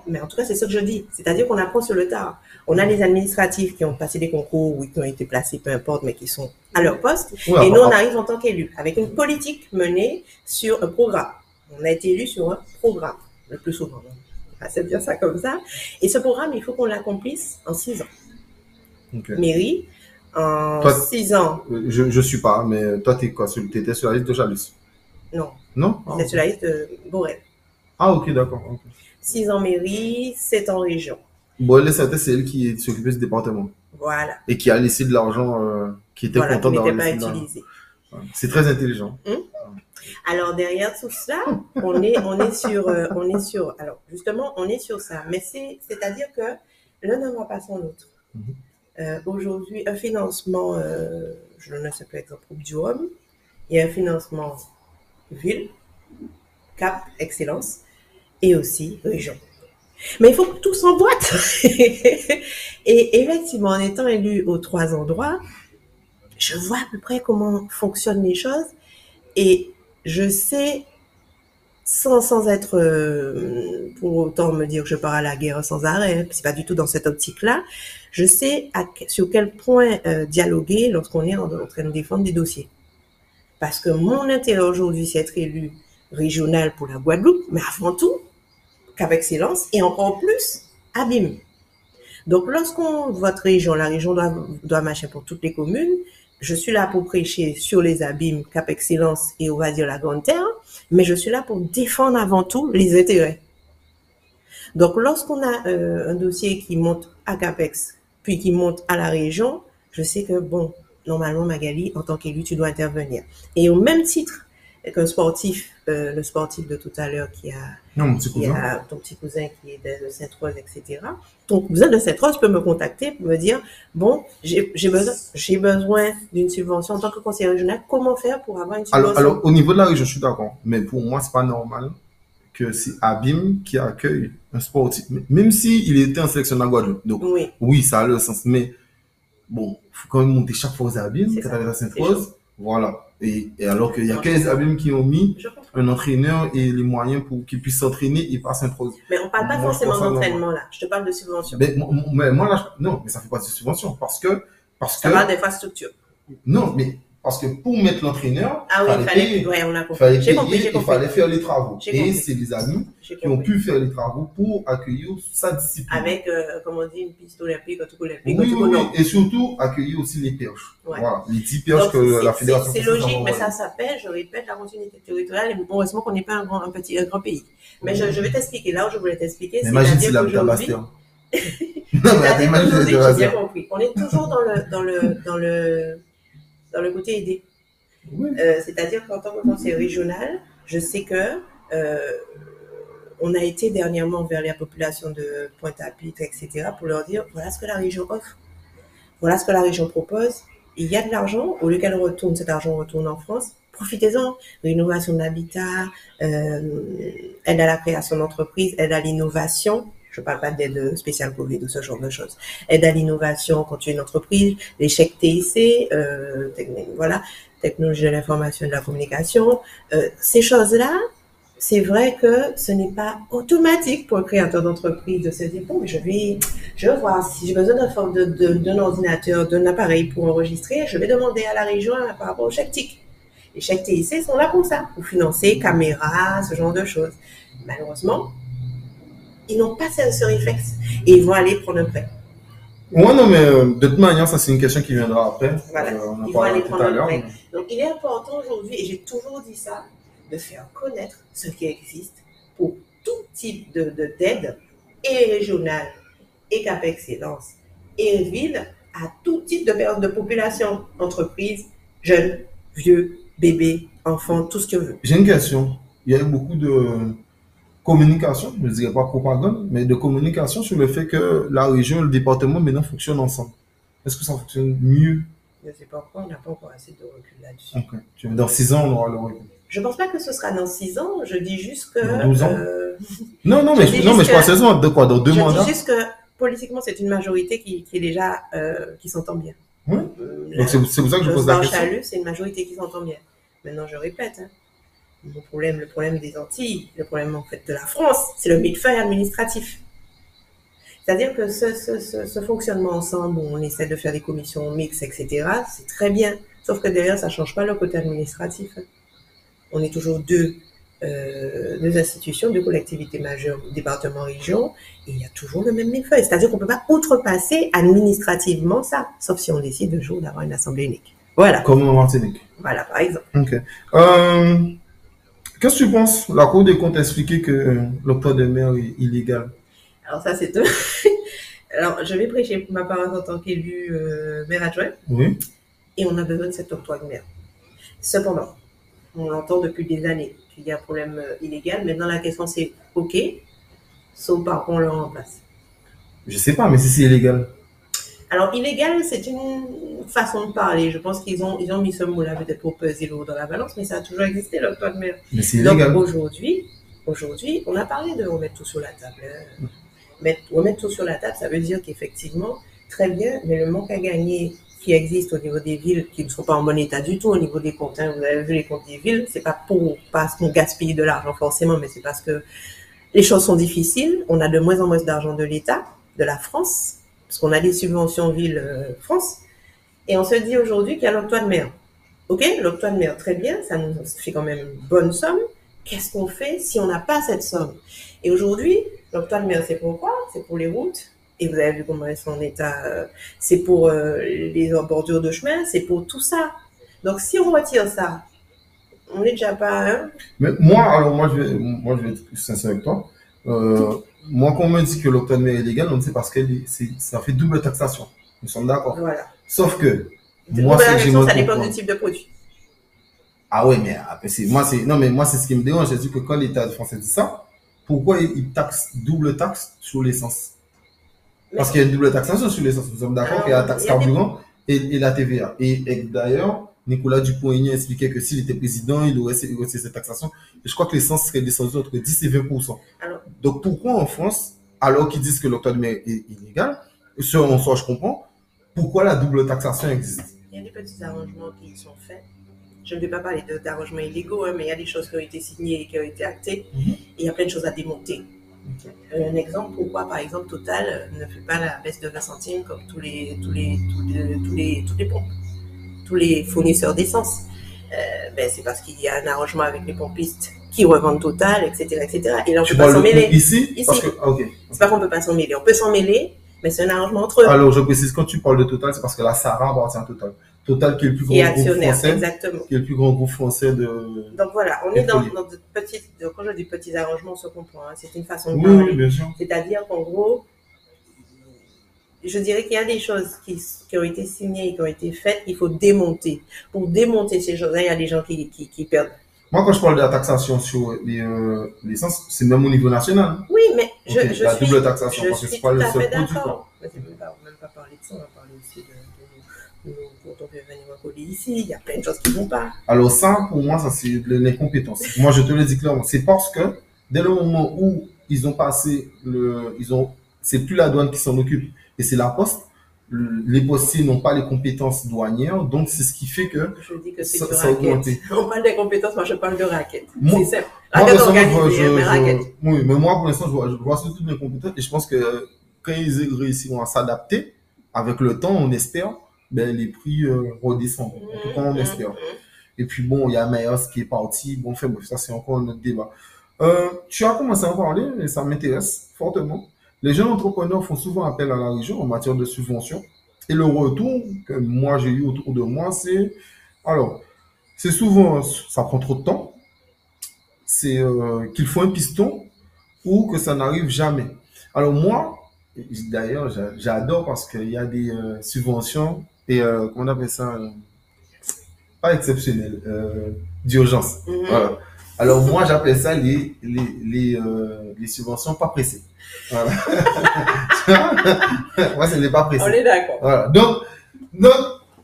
Mais en tout cas, c'est ce que je dis. C'est-à-dire qu'on apprend sur le tard. On a les administratifs qui ont passé des concours ou qui ont été placés, peu importe, mais qui sont à leur poste. Et nous, on arrive en tant qu'élus avec une politique menée sur un programme. On a été élu sur un programme, le plus souvent. On va dire ça comme ça. Et ce programme, il faut qu'on l'accomplisse en six ans. Okay. Mairie, en six ans. Euh, je ne suis pas, mais euh, toi, tu étais sur la liste de Jalus Non. Non? Ah, sur la liste de Borel. Ah, ok, d'accord. Okay. 6 en mairie, 7 en région. Bon, Santé, c'est elle qui s'occupait du département. Voilà. Et qui a laissé de l'argent euh, qui était voilà, content d'avoir pas utilisé. C'est très intelligent. Hum? Alors derrière tout ça, on est on est sur euh, on est sur alors justement on est sur ça, mais c'est c'est à dire que l'un ne va pas sans l'autre. Mhm. Euh, aujourd'hui, un financement, je ne sais plus exemple du Rhum, il y a un financement ville, cap excellence, et aussi région. Mais il faut que tout s'emboîte. et effectivement, en étant élu aux trois endroits, je vois à peu près comment fonctionnent les choses et je sais, sans, sans être euh, pour autant me dire que je pars à la guerre sans arrêt, hein, c'est pas du tout dans cette optique-là, je sais sur quel point euh, dialoguer lorsqu'on est en, en train de défendre des dossiers. Parce que mon intérêt aujourd'hui, c'est être élu régional pour la Guadeloupe, mais avant tout, Cap Excellence, et encore plus, Abîme. Donc, lorsqu'on, votre région, la région doit, doit marcher pour toutes les communes, je suis là pour prêcher sur les abîmes, Cap Excellence et on va dire la Grande Terre, mais je suis là pour défendre avant tout les intérêts. Donc, lorsqu'on a euh, un dossier qui monte à CAPEX, puis qui monte à la région, je sais que, bon, normalement, Magali, en tant qu'élu, tu dois intervenir. Et au même titre qu'un sportif, euh, le sportif de tout à l'heure qui a Non, petit ton petit cousin qui est de Sainte-Rose, etc. Ton cousin de Sainte-Rose peut me contacter pour me dire, bon, j'ai besoin, besoin d'une subvention en tant que conseiller régional. Comment faire pour avoir une subvention? Alors, alors, au niveau de la région, je suis d'accord. Mais pour moi, c'est pas normal que c'est Abim qui accueille un sportif. Même s'il il était en sélection à Guadeloupe. Donc, Oui, oui, ça a le sens. Mais bon, il faut quand même monter chaque fois aux Abim, quand à Sainte-Rose. Voilà. Et, et alors qu'il y a Non, 15 Abim qui ont mis un entraîneur et les moyens pour qu'ils puissent s'entraîner et pas à Sainte-Rose. Mais on parle pas Moi, forcément d'entraînement là. Je te parle de subvention. Ben, moi, moi- là, non, mais ça fait pas de subvention. Parce que, parce Ça que, parle d'infrastructure. non, mais parce que pour mettre l'entraîneur, Ah oui, il fallait. payer. Ouais, on a Il compris. fallait J'ai compris, payer, j'ai il compris. fallait faire les travaux. J'ai Et c'est les amis J'ai qui ont pu faire les travaux pour accueillir sa discipline. Avec, euh, comme on dit, une piste olympique, un truc olympique, oui, oui, oui, et surtout accueillir aussi les perches. Ouais. Voilà, les 10 perches Donc, que c'est- la c'est- fédération C'est logique, mais ça s'appelle, je répète, la continuité territoriale. Et heureusement qu'on n'est pas un, grand, un petit, un grand pays. Mais je, je vais t'expliquer. Là où je voulais t'expliquer, Mais imagine si la Bastien. non, mais imagine si j'ai bien Bastien. compris. On est toujours dans le, dans le, côté aidé. Oui. Euh, c'est-à-dire qu'en tant que conseiller régional, je sais que euh, on a été dernièrement vers la population de Pointe-à-Pitre, etc., pour leur dire voilà ce que la région offre, voilà ce que la région propose. Il y a de l'argent, au lieu qu'elle retourne, cet argent retourne en France. Profitez-en. Rénovation de l'habitat, euh, aide à la création d'entreprises, aide à l'innovation. Je ne parle pas d'aide spéciale Covid ou ce genre de choses. Aide à l'innovation quand tu es une entreprise, les chèques TIC, voilà, technologie de l'information et de la communication. Euh, ces choses-là, c'est vrai que ce n'est pas automatique pour le créateur d'entreprise de se dire, bon, je vais, je vais voir si j'ai besoin d'un de- de- d'un ordinateur, d'un appareil pour enregistrer, je vais demander à la région par rapport au chèque TIC. Les chèques TIC sont là pour ça, pour financer caméras, ce genre de choses. Malheureusement, ils n'ont pas ce, ce réflexe et ils vont aller prendre un prêt. Ouais, non, mais euh, de toute manière, ça, c'est une question qui viendra après. Voilà. Euh, on en Ils vont aller prendre l'heure. prêt. Donc, il est important aujourd'hui, et j'ai toujours dit ça, de faire connaître ce qui existe pour tout type de de- d'aide, et régionale, et Cap Excellence, et ville, à tout type de, de population, entreprise, jeunes, vieux, bébés, enfants, tout ce que veut. J'ai une question. Il y a beaucoup de communication, je ne dirais pas propagande, mais de communication sur le fait que la région et le département maintenant fonctionnent ensemble. Est-ce que ça fonctionne mieux? Je ne sais pas pourquoi on n'a pas encore assez de recul là-dessus. Ok. Tu veux, Dans six ans, on aura le recul. Je pense pas que ce sera dans six ans, je dis juste que... Dans 12 ans euh, Non, non, mais, Je non, mais je pense que- sérieusement, de quoi Dans deux je mandats? dis juste que politiquement, c'est une majorité qui, qui est déjà... euh, qui s'entend bien. Oui. Euh, Donc c'est pour ça que je pose la question. Chalut, c'est une majorité qui s'entend bien. Maintenant, je répète, hein, mon problème, le problème des Antilles, le problème en fait de la France, c'est le millefeuille administratif. C'est-à-dire que ce, ce, ce, ce fonctionnement ensemble, où on essaie de faire des commissions mixtes, etc., c'est très bien. Sauf que derrière, ça change pas le côté administratif. On est toujours deux, euh, deux institutions, deux collectivités majeures, département, région, et il y a toujours le même millefeuille. C'est-à-dire qu'on peut pas outrepasser administrativement ça, sauf si on décide un jour d'avoir une assemblée unique. Voilà, Comme en Martinique. voilà, par exemple. Ok. Euh, Qu'est-ce que tu penses? La Cour des comptes a expliqué que l'octroi de mer est illégal. Alors ça, c'est tout. Alors, je vais prêcher pour ma paroisse en tant qu'élu euh, maire adjoint, Oui. et on a besoin de cet octroi de mer. Cependant, on l'entend depuis des années qu'il y a un problème euh, illégal. Maintenant, la question c'est, ok, sauf par contre, on le remplace? Je sais pas, mais si c'est illégal. Alors, illégal, c'est une façon de parler. Je pense qu'ils ont, ils ont mis ce mot-là peut-être pour peser lourd dans la balance, mais ça a toujours existé, l'octroi de mer. Mais c'est Donc aujourd'hui, aujourd'hui, on a parlé de remettre tout sur la table. hein. Mettre, remettre tout sur la table, ça veut dire qu'effectivement, très bien, mais le manque à gagner qui existe au niveau des villes, qui ne sont pas en bon état du tout au niveau des comptes, hein, vous avez vu les comptes des villes, c'est pas pour parce qu'on gaspille de l'argent forcément, mais c'est parce que les choses sont difficiles. On a de moins en moins d'argent de l'État, de la France, parce qu'on a des subventions ville euh, France, et on se dit aujourd'hui qu'il y a l'octroi de mer. Ok, l'octroi de mer, très bien, ça nous fait quand même une bonne somme. Qu'est-ce qu'on fait si on n'a pas cette somme? Et aujourd'hui, l'octroi de mer, c'est pour quoi? C'est pour les routes. Et vous avez vu comment elles sont en état. euh, c'est pour euh, les bordures de chemin, c'est pour tout ça. Donc si on retire ça, on n'est déjà pas. Hein? Mais moi, alors moi, je vais, moi, je vais être sincère avec toi. Euh, moi, quand on me dit que l'octroi est illégal, on dit parce que ça fait double taxation. Nous sommes d'accord. voilà. Sauf que, moi, c'est que j'ai ça dépend du type de produit. Ah ouais, mais après, c'est, moi, c'est, non, mais moi, c'est ce qui me dérange. C'est que quand l'État français dit ça, pourquoi il, il taxe, double taxe sur l'essence? Parce qu'il y a une double taxation sur l'essence. Nous sommes d'accord Alors, qu'il y a la taxe carburant et, et la TVA. Et, et d'ailleurs, Nicolas Dupont-Aignan expliquait que s'il était président, il aurait retiré cette taxation. Et je crois que l'essence serait descendue entre 10 et 20%. Alors- Donc pourquoi en France, alors qu'ils disent que l'octroi de mer est illégal, ce en soi je comprends, pourquoi la double taxation existe? Il y a des petits arrangements qui sont faits. Je ne vais pas parler d'arrangements illégaux, hein, mais il y a des choses qui ont été signées et qui ont été actées. Mhm. Et il y a plein de choses à démonter. Euh, Un exemple, pourquoi par exemple Total euh, ne fait pas la baisse de 20 centimes comme tous les, tous les, tous les, tous les, toutes les pompes, tous les fournisseurs d'essence Euh, ben, C'est parce qu'il y a un arrangement avec les pompistes qui revendent Total, etc. etc. Et là, on ne peut pas s'en mêler. ici, Ici. Parce que, ah, ok. C'est pas qu'on peut pas s'en mêler. On peut s'en mêler, mais c'est un arrangement entre eux. Alors je précise, quand tu parles de Total, c'est parce que la Sarah appartient à Total. Total qui est le plus grand groupe français, exactement. qui est le plus grand groupe français de... Donc voilà, on est dans, dans de petites, de- quand je dis petits arrangements, on se comprend. hein, c'est une façon de Oui, parler. oui, bien sûr. C'est-à-dire qu'en gros, je dirais qu'il y a des choses qui, qui ont été signées et qui ont été faites qu'il faut démonter. Pour démonter ces choses-là, il y a des gens qui, qui, qui perdent. Moi, quand je parle de la taxation sur les, euh, l'essence, c'est même au niveau national. Oui, mais je, Ok, je la suis, double taxation, je parce que c'est pas tout le seul d'accord. C'est même pas, même pas parler de ça, on va parler aussi de, de, de, quand on fait venir colis ici, il y a plein de choses qui vont pas. Alors ça, pour moi, ça c'est de l'incompétence. moi, je te le dis clairement. C'est parce que dès le moment où ils ont passé le, ils ont, c'est plus la douane qui s'en occupe et c'est la poste. Le- Les postiers n'ont pas les compétences douanières, donc c'est ce qui fait que Je dis que c'est Ça- ça a augmenté. On parle des compétences, moi je parle de. Moi- C'est simple. Mais oui, mais moi, pour l'instant, je vois, je vois surtout des compétences et je pense que quand ils réussiront à s'adapter, avec le temps, on espère, ben, les prix euh, redescendent. En tout cas, on Mhm, espère. mhm. Et puis bon, il y a Mayos qui est parti. Bon, enfin bref, ça c'est encore un autre débat. Euh, tu as commencé à en parler et ça m'intéresse fortement. Les jeunes entrepreneurs font souvent appel à la région en matière de subventions. Et le retour que moi j'ai eu autour de moi, c'est alors, c'est souvent, ça prend trop de temps. C'est euh, qu'il faut un piston ou que ça n'arrive jamais. Alors moi, d'ailleurs, j'a- j'adore parce qu'il y a des euh, subventions et euh, comment on appelle ça? Pas exceptionnelles, euh, d'urgence. Mhm. Voilà. Alors moi, j'appelle ça les, les, les, euh, les subventions pas pressées. Voilà. moi, ce n'est pas pressé. On est d'accord. Voilà. Donc, donc,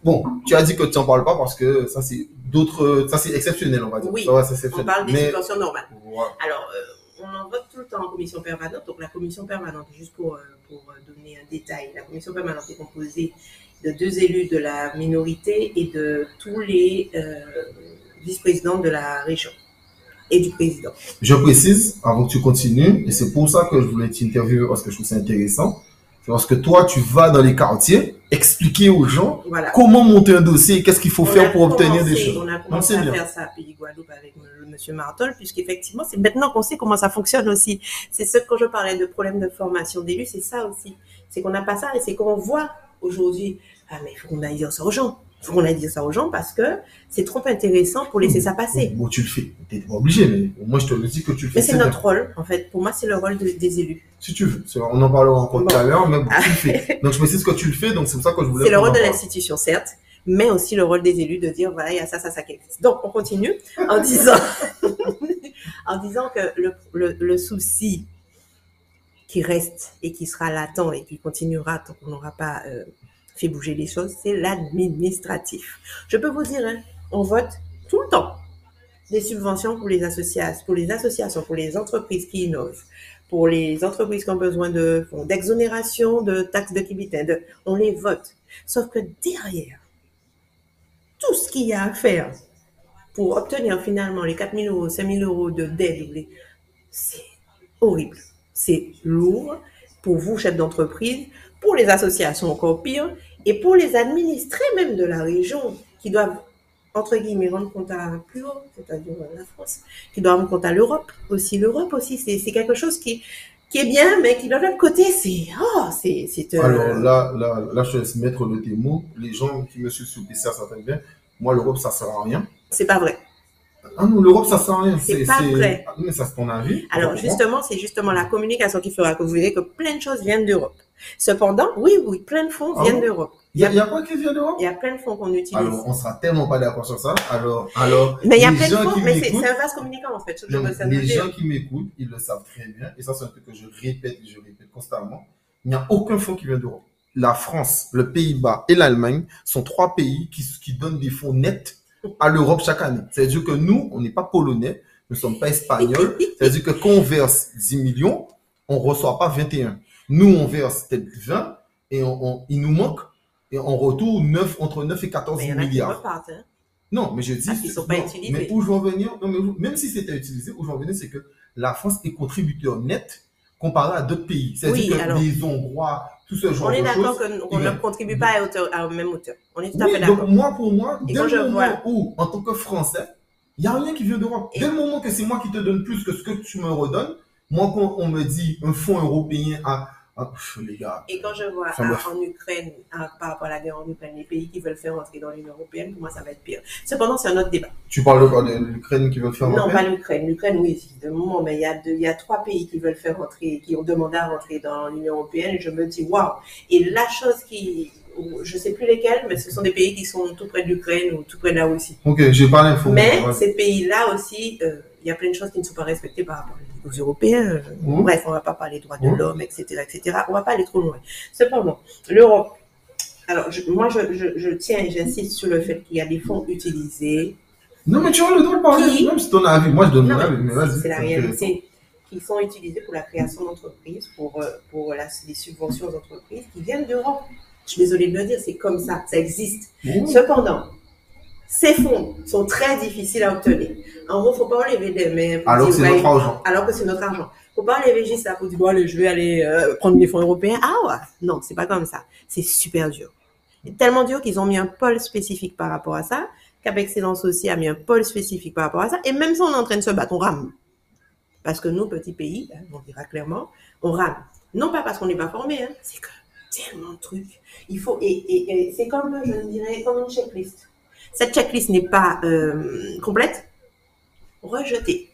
bon, tu as dit que tu n'en parles pas parce que ça, c'est d'autres, ça, c'est exceptionnel, on va dire. Oui. Ça, On parle des Mais, subventions normales. voilà. Alors, euh, on en vote tout le temps en commission permanente. Donc, la commission permanente, juste pour, euh, pour donner un détail, la commission permanente est composée de deux élus de la minorité et de tous les euh, vice-présidents de la région et du président. Je précise, avant que tu continues, et c'est pour ça que je voulais t'interviewer parce que je trouve ça intéressant. C'est parce que toi, tu vas dans les quartiers expliquer aux gens Voilà. comment monter un dossier et qu'est-ce qu'il faut On faire pour obtenir des choses. On a commencé à bien. faire ça à Pays Guadeloupe avec M. Martol, puisqu'effectivement, c'est maintenant qu'on sait comment ça fonctionne aussi. C'est ce que je parlais de problème de formation d'élus, c'est ça aussi. C'est qu'on n'a pas ça et c'est qu'on voit aujourd'hui, ah mais il faut qu'on aille dire ça aux gens. Il faut qu'on aille dire ça aux gens parce que c'est trop intéressant pour laisser ça passer. Bon, tu le fais. T'es pas obligé, mais moi, je te le dis que tu le fais. Mais c'est bien. notre rôle, en fait. Pour moi, c'est le rôle de- des élus. Si tu veux. On en parlera encore Bon. tout à l'heure, mais bon, tu le fais. Donc, je précise que tu le fais, donc c'est pour ça que je voulais. C'est le rôle de l'institution, certes, mais aussi le rôle des élus de dire voilà, il y a ça, ça, ça qui existe. Donc, on continue en disant, en disant que le, le, le souci qui reste et qui sera latent et qui continuera tant qu'on n'aura pas euh, fait bouger les choses, c'est l'administratif. Je peux vous dire, hein, on vote tout le temps des subventions pour les associations, pour les associations, pour les entreprises qui innovent, pour les entreprises qui ont besoin de d'exonération de taxes de on les vote. Sauf que derrière, tout ce qu'il y a à faire pour obtenir finalement les 4 000 euros, 5 000 euros de d'aide, c'est horrible. C'est lourd pour vous, chefs d'entreprise, pour les associations encore pire, et pour les administrés même de la région qui doivent, entre guillemets, rendre compte à plus haut, c'est-à-dire la France, qui doivent rendre compte à l'Europe aussi. L'Europe aussi, c'est quelque chose qui, qui est bien, mais qui de l'autre côté, c'est... Oh, c'est... euh, Alors là, là, là, je laisse mettre le mots. Les gens qui me suivent sur PCR certaines bien. Moi, l'Europe, ça sert à rien. c'est pas vrai. Ah non, l'Europe, ça sert à rien. C'est pas vrai. Ah, mais ça, c'est ton avis. Alors justement, c'est justement la communication qui fera que vous verrez que plein de choses viennent d'Europe. Cependant, oui, oui, plein de fonds Ah viennent bon d'Europe. Il y, a, il y a quoi qui vient d'Europe Il y a plein de fonds qu'on utilise. Alors, on sera tellement pas d'accord sur ça. Alors, alors, mais il y a plein de fonds, mais c'est un vase communicant en fait. Je les gens qui m'écoutent, ils le savent très bien. Et ça, c'est un truc que je répète et je répète constamment. Il n'y a aucun fonds qui vient d'Europe. la France, le Pays-Bas et l'Allemagne sont trois pays qui, qui donnent des fonds nets à l'Europe chaque année. C'est-à-dire que nous, on n'est pas polonais, nous ne sommes pas espagnols. C'est-à-dire que quand on verse 10 millions, on ne reçoit pas 21. Nous, on verse peut-être 20 et on, on- il nous manque et on retourne 9, entre 9 et 14 Mais il y en a qui milliards. repartent. hein. Non, mais je dis. Qu'ils sont pas non, utilisés. Mais où je veux en venir, non, mais où- même si c'était utilisé, où je veux en venir, c'est que la France est contributeur net comparé à d'autres pays. C'est-à-dire Oui, que alors- les Hongrois, tout ce genre On est de d'accord choses. qu'on ne contribue pas à, hauteur, à la même hauteur. On est tout à Oui, fait donc d'accord. moi, pour moi, dès le moment vois- où, en tant que Français, il n'y a rien qui vient d'Europe. Et- Dès le moment que c'est moi qui te donne plus que ce que tu me redonnes, moi, quand on me dit un fonds européen à. À- les gars. Et quand je vois Enfin, ah, en Ukraine, ah, par rapport à la guerre en Ukraine, les pays qui veulent faire entrer dans l'Union européenne, pour moi, ça va être pire. Cependant, c'est un autre débat. Tu parles de l'Ukraine qui veut faire Non, rentrer pas l'Ukraine. L'Ukraine, oui, évidemment, mais il y, a deux- il y a trois pays qui veulent faire rentrer, qui ont demandé à rentrer dans l'Union européenne, et je me dis, waouh! Et la chose qui, je sais plus lesquels, mais ce sont des pays qui sont tout près de l'Ukraine ou tout près de la Russie. Ok, j'ai pas l'info. Mais Ouais. ces pays-là aussi, euh, il y a plein de choses qui ne sont pas respectées par rapport aux Européens. Mhm. Bref, on va pas parler droits de Mhm. l'homme, etc., etc. On va pas aller trop loin. Cependant, l'Europe. Alors, je- moi, je, je, je tiens et j'insiste sur le fait qu'il y a des fonds utilisés. Non, mais tu as le droit de parler, Qui- même si ton avis. Moi, je donne Non, mon avis, mais vas-y. c'est la réalité. Qui sont utilisés pour la création d'entreprises, pour, euh, pour la- les subventions aux entreprises qui viennent d'Europe. Je suis désolée de le dire, c'est comme ça, ça existe. Mmh. Cependant, ces fonds sont très difficiles à obtenir. En gros, faut pas enlever des mains. Alors que c'est ouais, notre argent. alors que c'est notre argent. Faut pas enlever juste ça pour dire, bon, allez, je vais aller euh, prendre des fonds européens. Ah ouais, non, c'est pas comme ça. C'est super dur. C'est tellement dur qu'ils ont mis un pôle spécifique par rapport à ça, Cap Excellence aussi a mis un pôle spécifique par rapport à ça, et même si on est en train de se battre, on rame. Parce que nous, petits pays, hein, on dira clairement, on rame. Non pas parce qu'on n'est pas formé, hein, c'est que tellement de trucs. Il faut, et, et- et c'est comme, je dirais, comme une checklist. Cette checklist n'est pas euh, complète, rejetée.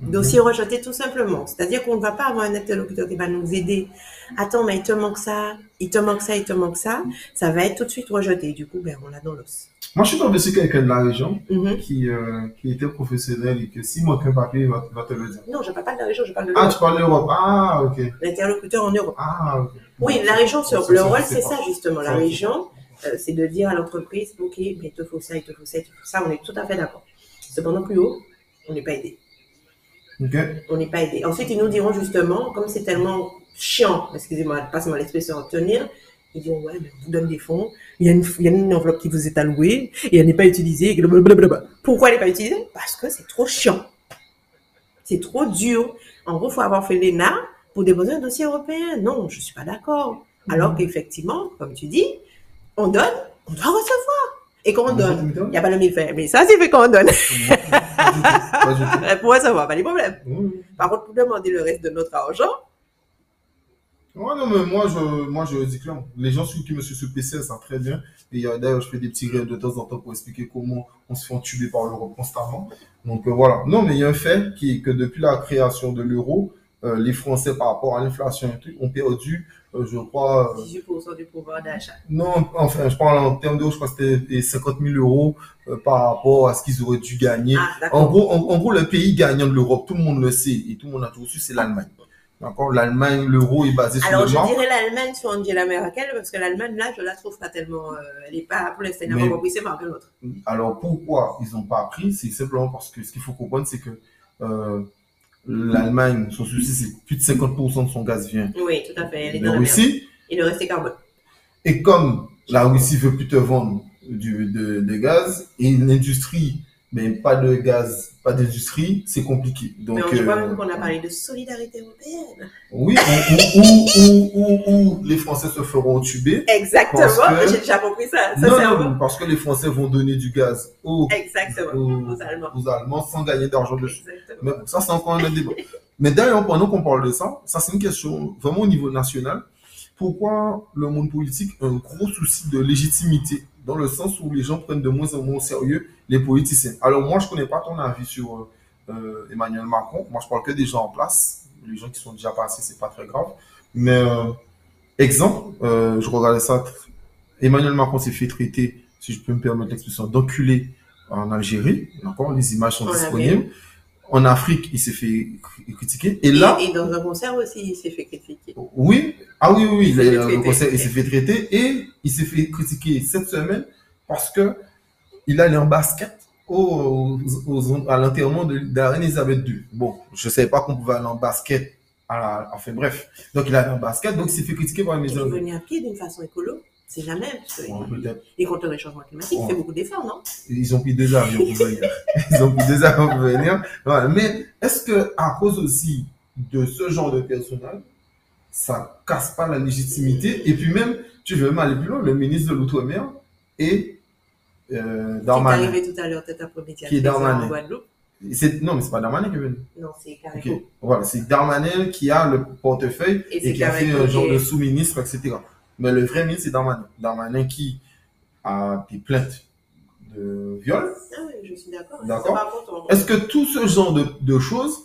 Mhm. Dossier rejeté tout simplement. C'est-à-dire qu'on ne va pas avoir un interlocuteur qui va nous aider. Attends, mais il te manque ça, il te manque ça, il te manque ça. Ça va être tout de suite rejeté. Du coup, ben, on l'a dans l'os. Moi, je suis tombé sur quelqu'un de la région Mhm. qui, euh, qui était professionnel et que s'il manque un papier, il va, va te le dire. Non, je ne parle pas de la région, je parle de Ah, l'Europe. tu parles de l'Europe. Ah, ok. L'interlocuteur en Europe. Ah, ok. Oui, la région, le rôle, c'est ça justement. La région, euh, c'est de dire à l'entreprise, OK, mais il te faut ça, il te faut ça, il te faut ça. On est tout à fait d'accord. Cependant, plus haut, on n'est pas aidé. Ok. on n'est pas aidé. Ensuite, ils nous diront justement, comme c'est tellement chiant, excusez-moi, passe-moi l'expression à obtenir, ils diront, ouais, mais on vous donne des fonds, il y, a une, il y a une enveloppe qui vous est allouée, et elle n'est pas utilisée, blablabla. Pourquoi elle n'est pas utilisée? Parce que c'est trop chiant. C'est trop dur. En gros, il faut avoir fait l'ENA pour déposer un dossier européen. Non, je ne suis pas d'accord. Alors qu'effectivement, comme tu dis, on donne, on doit recevoir. Et quand on donne, il n'y a pas le millefeuille. Mais ça, c'est fait quand on donne. Pour recevoir, pas de problème. Par contre, pour demander le reste de notre argent, Ouais, non, mais moi, je, moi, je dis clairement. Les gens qui me suivent sur PC, ça très bien. Et euh, d'ailleurs, je fais des petits rêves de temps en temps pour expliquer comment on se fait entuber par l'euro constamment. Donc, euh, voilà. Non, mais il y a un fait qui est que depuis la création de l'euro, euh, les Français, par rapport à l'inflation et tout, ont perdu, je crois, euh, 18% du pouvoir d'achat. non, enfin, je parle en termes d'euros, je crois que c'était des 50 000 euros euh, par rapport à ce qu'ils auraient dû gagner. Ah, En gros, en, en gros, le pays gagnant de l'Europe, tout le monde le sait et tout le monde a toujours su, c'est l'Allemagne. D'accord? L'Allemagne, l'euro est basé sur Alors, le je marque. dirais l'Allemagne sur Angela Merkel, parce que l'Allemagne, là, je la trouve pas tellement. euh, elle n'est pas, pour l'instant, n'a pas compris marques, l'autre. Alors pourquoi ils n'ont pas appris? C'est simplement parce que ce qu'il faut comprendre, c'est que euh, l'Allemagne, son souci, c'est plus de 50% de son gaz vient Oui, tout à fait. Elle est de dans la. Russie. Et le reste est carbone. Et comme la Russie veut plus te vendre du, de, de gaz et l'industrie, mais pas de gaz, pas d'industrie, c'est compliqué. Donc, Mais on, euh, même qu'on a parlé de solidarité européenne. oui, ou, ou, ou, ou, ou les Français se feront tuber. Exactement. J'ai déjà compris ça. Ça, Non, non, parce que les Français vont donner du gaz aux, Exactement. aux, Aux Allemands. aux Allemands sans gagner d'argent dessus. Mais ça, c'est encore un autre débat. Mais d'ailleurs, pendant qu'on parle de ça, ça, c'est une question vraiment au niveau national. Pourquoi le monde politique a un gros souci de légitimité dans le sens où les gens prennent de moins en moins au sérieux les politiciens Alors, moi, je connais pas ton avis sur euh, Emmanuel Macron. Moi, je parle que des gens en place. Les gens qui sont déjà passés, c'est pas très grave. Mais, euh, exemple, euh, je regardais ça. Emmanuel Macron s'est fait traiter, si je peux me permettre l'expression, d'enculé en Algérie. D'accord? Les images sont On disponibles. En Afrique, il s'est fait critiquer. Et là, Et, dans un concert aussi, il s'est fait critiquer. oui, ah oui, oui, oui, il, s'est fait a- le traiter. conseil, il s'est fait traiter et il s'est fait critiquer cette semaine parce que il allait en basket au, aux- à l'enterrement de, de Elisabeth II. Bon, je savais pas qu'on pouvait aller en basket. À la- enfin bref, donc il allait en basket, donc il s'est fait critiquer par les Il est venu à pied d'une façon écolo. C'est jamais. Est contre le réchauffement climatique. Il Ouais. fait beaucoup d'efforts, non? Ils ont pris deux avions pour venir. Ils ont pris deux avions pour venir. Voilà. Mais est-ce que à cause aussi de ce genre de personnage, ça casse pas la légitimité? Et puis même, tu veux même aller plus loin, le ministre de l'Outre-mer et euh, Qui est Darmanin. arrivé tout à l'heure, tête après-midi, Qui est Darmanin. en Guadeloupe. C'est- Non, mais c'est pas Darmanin qui est venu. Non, c'est. Voilà, c'est Darmanin qui a le portefeuille Et et, qui a fait un genre de sous-ministre, etc. Mais le vrai ministre, c'est Darmanin. Darmanin qui a des plaintes de viol. Ah oui, je suis d'accord. On- Est-ce que tout ce genre de, de choses,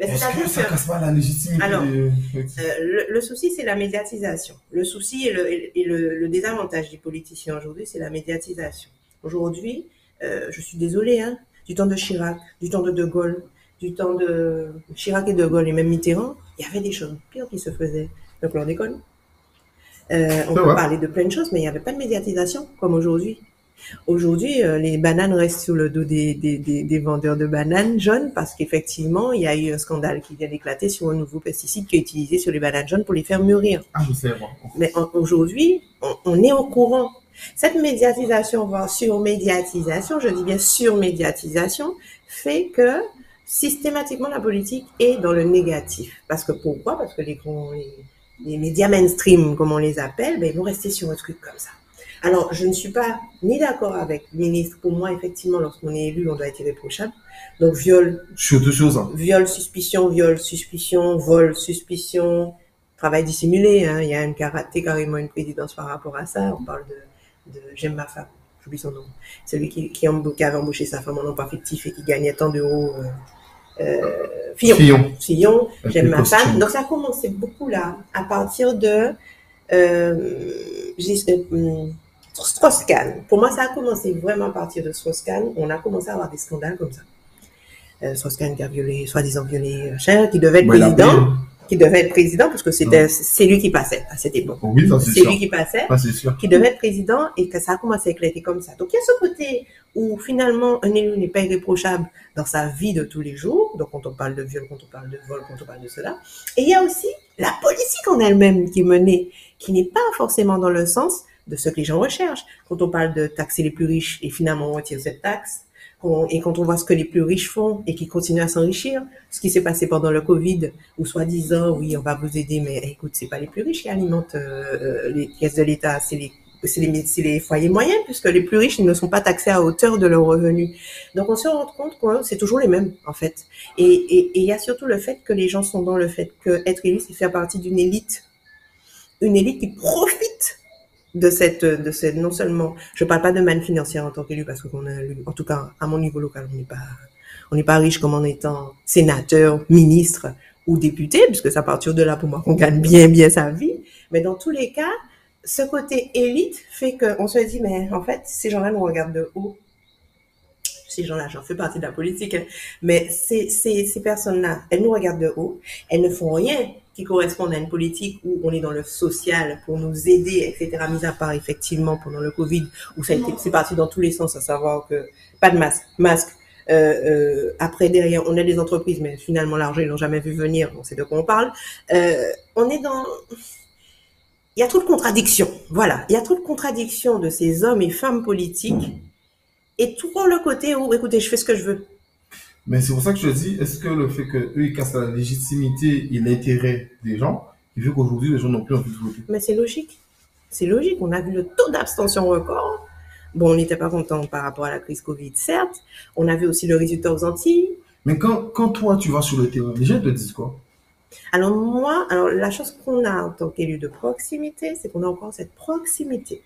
est-ce que ça que- casse pas la légitimité Alors, de- Euh, le, le souci, c'est la médiatisation. Le souci et le, et le, le désavantage des politiciens aujourd'hui, c'est la médiatisation. Aujourd'hui, euh, je suis désolée, hein, du temps de Chirac, du temps de De Gaulle, du temps de Chirac et De Gaulle et même Mitterrand, il y avait des choses pires qui se faisaient. Le chlordécone. Euh, on peut parler de plein de choses, mais il n'y avait pas de médiatisation comme aujourd'hui. Aujourd'hui, euh, les bananes restent sur le dos des, des, des, des vendeurs de bananes jaunes parce qu'effectivement, il y a eu un scandale qui vient d'éclater sur un nouveau pesticide qui est utilisé sur les bananes jaunes pour les faire mûrir. Ah, je sais. Mais aujourd'hui, on, on est au courant. Cette médiatisation, voire surmédiatisation, je dis bien surmédiatisation, fait que systématiquement la politique est dans le négatif. Parce que pourquoi? Parce que les, grands- les, les médias mainstream, comme on les appelle, ben, ils vont rester sur un truc comme ça. Alors, je ne suis pas ni d'accord avec le ministre. Pour moi, effectivement, lorsqu'on est élu, on doit être irréprochable. Donc, viol, Sur deux choses. hein. viol, suspicion, viol, suspicion, vol, suspicion, travail dissimulé. Hein. Il y a une karaté, carrément une présidence par rapport à ça. On parle de, de j'aime ma femme, j'oublie son nom. Celui qui, qui, qui avait embauché sa femme en nom pas fictif et qui gagnait tant d'euros. Euh, Fillon. Fillon. Fillon, Avec j'aime ma costumes. femme. Donc ça a commencé beaucoup là, à partir de euh, euh, hum, Strauss-Kahn. Pour moi, ça a commencé vraiment à partir de Strauss-Kahn. On a commencé à avoir des scandales comme ça. Euh, Strauss-Kahn qui a violé, soi-disant violé, euh, Cher, qui devait être Ouais, président, paix. Qui devait être président parce que c'était, c'est lui qui passait à cette époque. Oui, ça c'est C'est sûr. lui qui passait Ça c'est sûr. qui devait être président et que ça a commencé à éclater comme ça. Donc il y a ce côté où finalement un élu n'est pas irréprochable dans sa vie de tous les jours, donc quand on parle de viol, quand on parle de vol, quand on parle de cela. Et il y a aussi la politique en elle-même qui est menée, qui n'est pas forcément dans le sens de ce que les gens recherchent. Quand on parle de taxer les plus riches et finalement on retire cette taxe, et quand on voit ce que les plus riches font et qui continuent à s'enrichir, ce qui s'est passé pendant le Covid, où soi-disant, oui, on va vous aider, mais écoute, c'est pas les plus riches qui alimentent euh, euh, les caisses de l'État, c'est les les, les foyers moyens, puisque les plus riches ne sont pas taxés à hauteur de leurs revenus. Donc on se rend compte que c'est toujours les mêmes, en fait. Et il y a surtout le fait que les gens sont dans le fait que être élu, c'est faire partie d'une élite. Une élite qui profite de cette, de cette, non seulement, je parle pas de manne financière en tant qu'élu, parce qu'on a, en tout cas, à mon niveau local, on n'est pas, on n'est pas riche comme en étant sénateur, ministre ou député, puisque c'est à partir de là, pour moi, qu'on gagne bien, bien sa vie. Mais dans tous les cas, ce côté élite fait qu'on se dit, mais en fait, ces gens-là nous regardent de haut. Ces gens-là, j'en fais partie de la politique, hein. mais ces, ces, ces personnes-là, elles nous regardent de haut, elles ne font rien qui corresponde à une politique où on est dans le social pour nous aider, etc. Mis à part effectivement pendant le Covid où ça a été, c'est parti dans tous les sens, à savoir que pas de masque, masque. Euh, euh, après derrière, on a des entreprises, mais finalement l'argent ils l'ont jamais vu venir, on sait de quoi on parle. Euh, on est dans, il y a trop de contradictions. Voilà, il y a trop de contradictions de ces hommes et femmes politiques et tout le côté où, écoutez, je fais ce que je veux. Mais c'est pour ça que je te dis, est-ce que le fait qu'eux, ils cassent la légitimité et l'intérêt des gens, il fait qu'aujourd'hui, les gens n'ont plus envie de voter? Mais c'est logique. C'est logique. On a vu le taux d'abstention record. Bon, on n'était pas content par rapport à la crise Covid, certes. On a vu aussi le résultat aux Antilles. Mais quand, quand toi, tu vas sur le terrain, les gens te disent quoi? Alors moi, alors la chose qu'on a en tant qu'élu de proximité, c'est qu'on a encore cette proximité.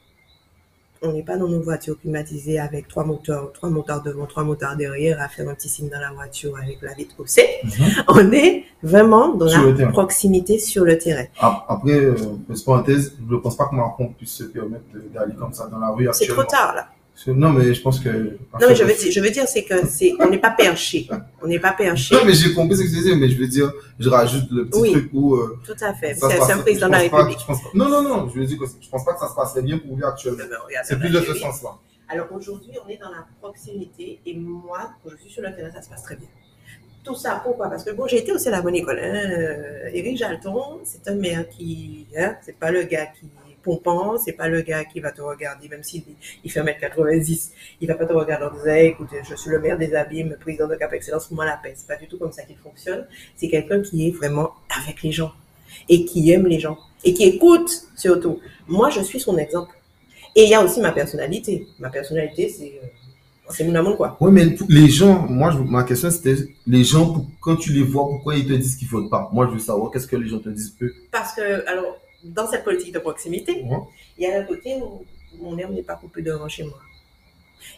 On n'est pas dans nos voitures climatisées avec trois moteurs, trois moteurs devant, trois moteurs derrière, à faire un petit signe dans la voiture avec la vitre haussée. On est vraiment dans Sur la proximité sur le terrain. Ah, Après, euh, parenthèse, je ne pense pas que Macron puisse se permettre d'aller comme ça dans la rue C'est trop tard là. Non, mais je pense que. Non, mais je veux dire, je veux dire, c'est que c'est, on n'est pas perché. On n'est pas perché. Non, mais j'ai compris ce que tu disais, mais je veux dire, je rajoute le petit Oui. truc où. euh, Tout à fait. C'est un président de la pas- République. pense Non, non, non, je veux dire que je pense pas que ça se passerait bien pour lui actuellement. C'est plus de ce sens-là. Alors aujourd'hui, on est dans la proximité et moi, quand je suis sur le terrain, ça se passe très bien. Tout ça, pourquoi? Parce que bon, j'ai été aussi à la bonne école. Hein. Euh, Éric Jalton, c'est un maire qui, hein, c'est pas le gars qui pompant, c'est pas le gars qui va te regarder, même s'il il fait 1m90, il va pas te regarder en disant, écoute, je suis le maire des abîmes, président de Cap Excellence, moi la paix. C'est pas du tout comme ça qu'il fonctionne. C'est quelqu'un qui est vraiment avec les gens et qui aime les gens et qui écoute surtout. Moi, je suis son exemple. Et il y a aussi ma personnalité. Ma personnalité, c'est euh, c'est mon amour, quoi. Oui, mais les gens, moi, je- ma question c'était les gens, quand tu les vois, pourquoi ils te disent qu'ils votent pas? Moi, je veux savoir qu'est-ce que les gens te disent eux? Parce que, alors, dans cette politique de proximité, il y a le côté où mon herbe n'est pas coupée devant chez moi.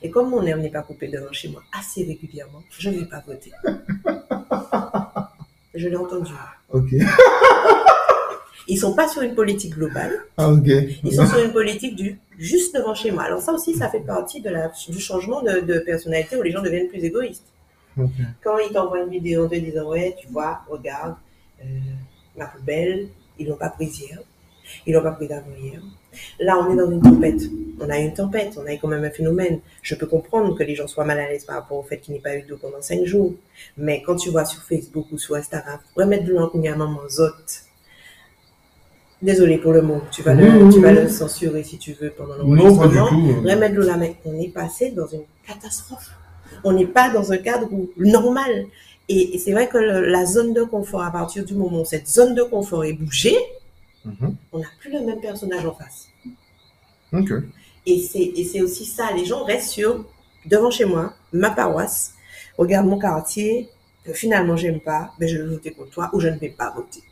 Et comme mon herbe n'est pas coupée devant chez moi assez régulièrement, je ne vais pas voter. Je l'ai entendu. Ok. Ils sont pas sur une politique globale, Ah, ok. ils sont sur une politique du juste devant chez moi. Alors ça aussi, ça fait partie de la, du changement de, de personnalité où les gens deviennent plus égoïstes. Ok. quand ils t'envoient une vidéo en te disant ouais tu vois regarde euh, ma poubelle ils l'ont pas prise hier ils l'ont pas hier. Là on est dans une tempête. On a une tempête. On a quand même un phénomène. Je peux comprendre que les gens soient mal à l'aise par rapport au fait qu'il n'y ait pas eu d'eau pendant cinq jours. Mais quand tu vois sur Facebook ou sur Instagram remettre de l'encre à maman zot désolé pour le mot. Tu vas le, tu vas le censurer si tu veux pendant Non, pas du l'enregistrement. tout. Remettre de l'eau là, mais on est passé dans une catastrophe. On n'est pas dans un cadre où- normal. Et, et c'est vrai que le- la zone de confort, à partir du moment où cette zone de confort est bougée, Mhm. on n'a plus le même personnage en face. Ok. Et c'est, et c'est aussi ça, les gens restent sur, devant chez moi, ma paroisse, regarde mon quartier, que finalement j'aime pas, ben je vais voter contre toi ou je ne vais pas voter.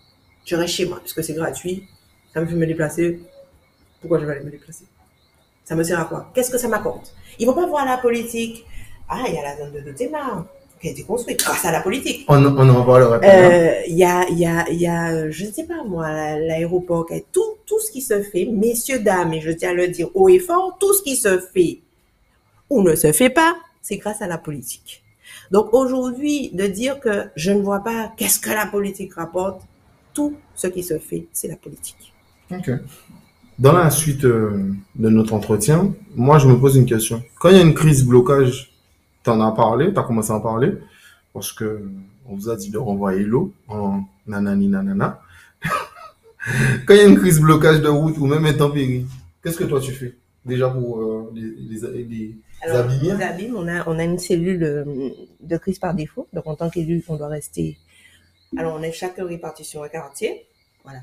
Je reste chez moi, puisque c'est gratuit, ça me fait me déplacer, pourquoi je vais aller me déplacer? Ça me sert à quoi? Qu'est-ce que ça m'apporte? Ils vont pas voir la politique. Ah, il y a la zone de Dotema qui a été construite grâce à la politique. On, on en parlera tard. Euh, Il y a, il y a, il y a, je ne sais pas moi, la- l'aéroport, tout, tout ce qui se fait, messieurs, dames, et je tiens à le dire haut et fort, tout ce qui se fait ou ne se fait pas, c'est grâce à la politique. Donc aujourd'hui, de dire que je ne vois pas qu'est-ce que la politique rapporte, tout ce qui se fait, c'est la politique. Ok. Dans la suite euh, de notre entretien, moi, je me pose une question. Quand il y a une crise blocage, tu en as parlé, tu as commencé à en parler, parce que on vous a dit de renvoyer l'eau en nanani nanana. Quand il y a une crise blocage de route ou même intempérie, qu'est-ce que toi tu fais déjà pour euh, les, les, les Alors, abîmés les abîmes, on a, on a une cellule euh, de crise par défaut. Donc, en tant qu'élu, on doit rester. Alors, on est chacun réparti sur un quartier. Voilà.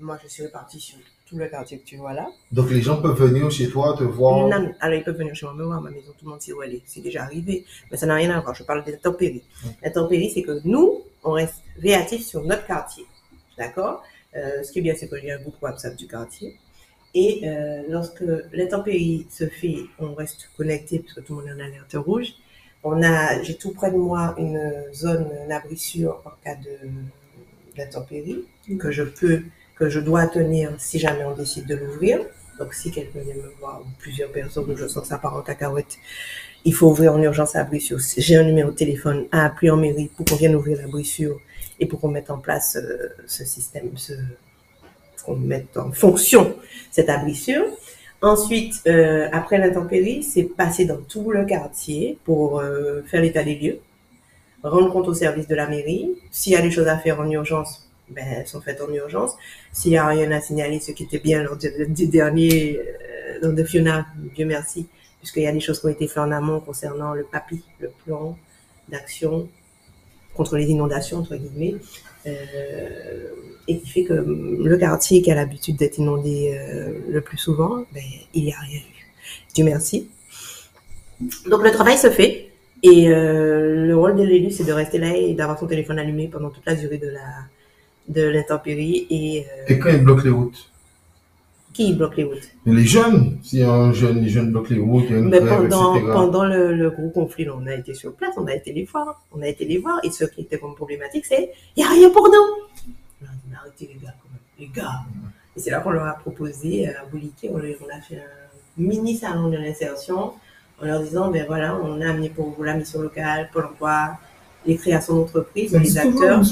Moi, je suis répartie sur tout le quartier que tu vois là. Donc les gens peuvent venir chez toi te voir. Non, alors, ils peuvent venir chez moi me voir à ma maison. Tout le monde sait où elle est. C'est déjà arrivé. Mais ça n'a rien à voir. Je parle d'intempéries. L'intempérie, c'est que nous, on reste réactifs sur notre quartier. D'accord? Euh, Ce qui est bien, c'est qu'il y a un groupe WhatsApp du quartier. Et euh, lorsque l'intempérie se fait, on reste connecté parce que tout le monde est en alerte rouge. On a, j'ai tout près de moi une zone d'abrissure en cas de d'intempérie que je peux, que je dois tenir si jamais on décide de l'ouvrir. Donc si quelqu'un vient me voir ou plusieurs personnes, je sens que ça part en cacahuète, il faut ouvrir en urgence la brissure. J'ai un numéro de téléphone à appeler en mairie pour qu'on vienne ouvrir la brissure et pour qu'on mette en place euh, ce système, ce, qu'on mette en fonction cette abrissure. Ensuite, euh, après l'intempérie, c'est passer dans tout le quartier pour euh, faire l'état des lieux, rendre compte au service de la mairie. S'il y a des choses à faire en urgence, ben, sont faites en urgence. S'il n'y a rien à signaler, ce qui était bien lors du, dernier, euh, lors de Fiona, Dieu merci, puisqu'il y a des choses qui ont été faites en amont concernant le PAPI, le plan d'action contre les inondations, entre guillemets, euh, et qui fait que le quartier qui a l'habitude d'être inondé euh, le plus souvent, ben, il n'y a rien eu. Dieu merci. Donc le travail se fait, et euh, le rôle de l'élu, c'est de rester là et d'avoir son téléphone allumé pendant toute la durée de la de l'intempérie et euh, Et quand ils bloquent les routes? Qui bloque les routes? Mais les jeunes, si un jeune, les jeunes bloquent les routes, il y a une Mais grève, pendant, etc. pendant le, le gros conflit, là, on a été sur place, on a été les voir, on a été les voir, et ce qui était comme problématique, c'est il n'y a rien pour nous. On a arrêtez les gars, quand même, les gars. Et c'est là qu'on leur a proposé, euh, à Bouliquet, on, a fait un mini salon de l'insertion en leur disant, ben voilà, on a amené pour vous la mission locale, Pôle emploi, les créations d'entreprises, les acteurs,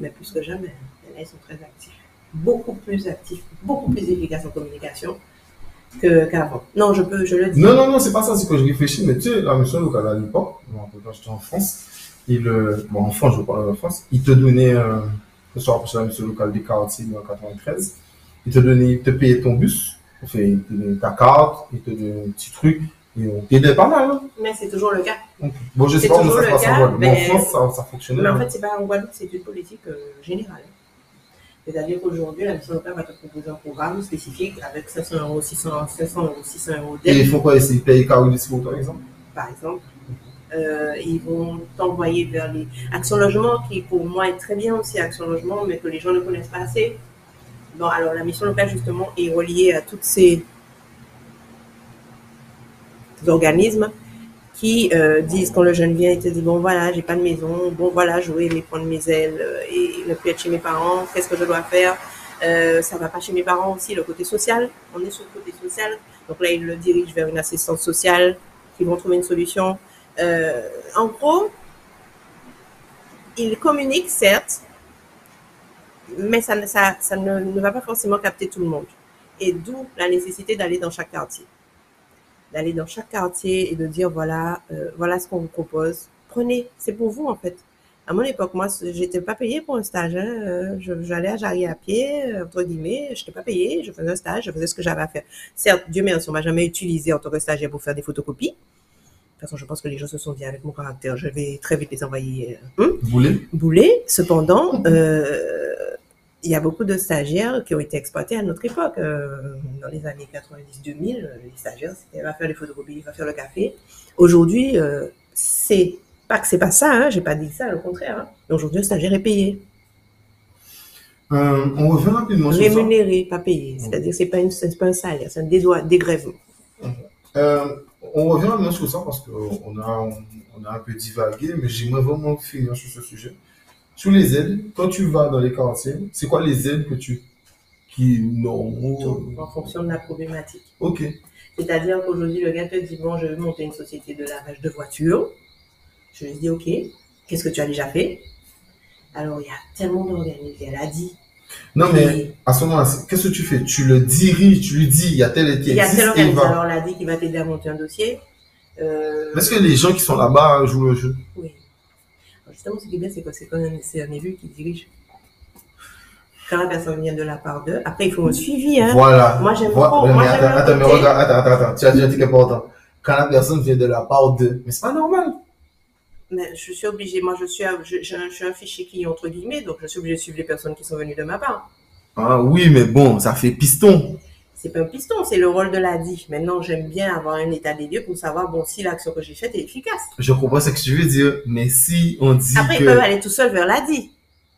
mais plus que jamais. Là, ils sont très actifs. Beaucoup plus actifs, beaucoup plus efficaces en communication que- qu'avant. non, je peux, je le dis. Non, non, non, c'est pas ça, c'est que je réfléchis, mais tu sais, la mission locale à l'époque, quand j'étais en France, il, euh, bon, en France, je parle en France, il te donnait, euh, que ce soit pour la mission locale des quartiers en 93, il te donnait, il te payait ton bus, te il te donnait ta carte, il te donnait un petit truc, et on t'aidait pas mal, hein. Mais c'est toujours le cas. Bon, je sais C'est pas comment toujours ça se passe en Guadeloupe, mais en France, ça, ça fonctionnait. Mais en hein. fait, c'est pas en Guadeloupe, c'est une politique euh, générale. C'est-à-dire qu'aujourd'hui, la mission locale va te proposer un programme spécifique avec 500 euros, 600, 500 euros, 600 euros Et d'aide. ils font quoi? Ici payent Carole par exemple? Par exemple. Euh, ils vont t'envoyer vers les Action Logement, qui pour moi est très bien aussi Action Logement, mais que les gens ne connaissent pas assez. Bon, alors la mission locale, justement, est reliée à tous ces organismes qui euh, disent quand le jeune vient, il te dit bon voilà, j'ai pas de maison, bon voilà, j'aurais aimé prendre mes ailes euh, et ne plus être chez mes parents, qu'est-ce que je dois faire euh, Ça va pas chez mes parents aussi, le côté social, on est sur le côté social, donc là il le dirige vers une assistance sociale, qui vont trouver une solution. Euh, en gros, il communique certes, mais ça ne, ne va pas forcément capter tout le monde. Et d'où la nécessité d'aller dans chaque quartier d'aller dans chaque quartier et de dire voilà, euh, voilà ce qu'on vous propose. Prenez, c'est pour vous en fait. À mon époque, moi, j'étais pas payée pour un stage. hein. Euh, J'allais à Jarry à pied, euh, entre guillemets. Je n'étais pas payée. Je faisais un stage. Je faisais ce que j'avais à faire. Certes, Dieu merci, on m'a jamais utilisé en tant que stagiaire pour faire des photocopies. De toute façon, je pense que les gens se sont dit avec mon caractère, je vais très vite les envoyer Vous voulez bouler. Cependant, euh, il y a beaucoup de stagiaires qui ont été exploités à notre époque. Euh, dans les années 90-2000, euh, les stagiaires, c'était va faire les photocopies, va faire le café. Aujourd'hui, euh, c'est pas que c'est pas ça, hein, j'ai pas dit ça, au contraire. hein. Mais aujourd'hui, le stagiaire est payé, Euh, On revient rapidement sur ça. rémunéré, pas payé. C'est-à-dire que c'est pas, une- c'est pas un salaire, c'est un dégrèvement. Euh, on revient maintenant sur ça parce qu'on a, on, on a un peu divagué, mais j'aimerais vraiment finir sur ce sujet. Sur les aides, quand tu vas dans les quartiers, c'est quoi les aides que tu. qui non. En fonction de la problématique. Ok. C'est-à-dire qu'aujourd'hui, le gars te dit, bon, je veux monter une société de lavage de voitures. Je lui dis, OK, qu'est-ce que tu as déjà fait? Alors, il y a tellement d'organismes. Elle a dit. Non, mais à ce moment-là, qu'est-ce que tu fais? Tu le diriges, tu lui dis, il y a tel et qui Il y a tel organisme. Alors, elle a dit qu'il va t'aider à monter un dossier. Euh, Est-ce que les gens qui sont là-bas jouent le jeu? Oui. C'est c'est un élu qui dirige. Quand la personne vient de la part d'eux, après, il faut un suivi. Hein. Voilà. Moi, j'aime Voilà. beaucoup. Moi, attends, attends, mais regarde, attends, attends, attends. Tu as dit un truc important. Quand la personne vient de la part de. Mais c'est pas normal. Mais je suis obligée, moi, je suis, un- je, je- je suis un fichier client, entre guillemets, donc je suis obligée de suivre les personnes qui sont venues de ma part. Ah oui, mais bon, ça fait piston. C'est pas un piston, c'est le rôle de la. Maintenant, j'aime bien avoir un état des lieux pour savoir bon si l'action que j'ai faite est efficace. Je comprends ce que tu veux dire, mais si on dit Après, que. ils peuvent aller tout seuls vers la.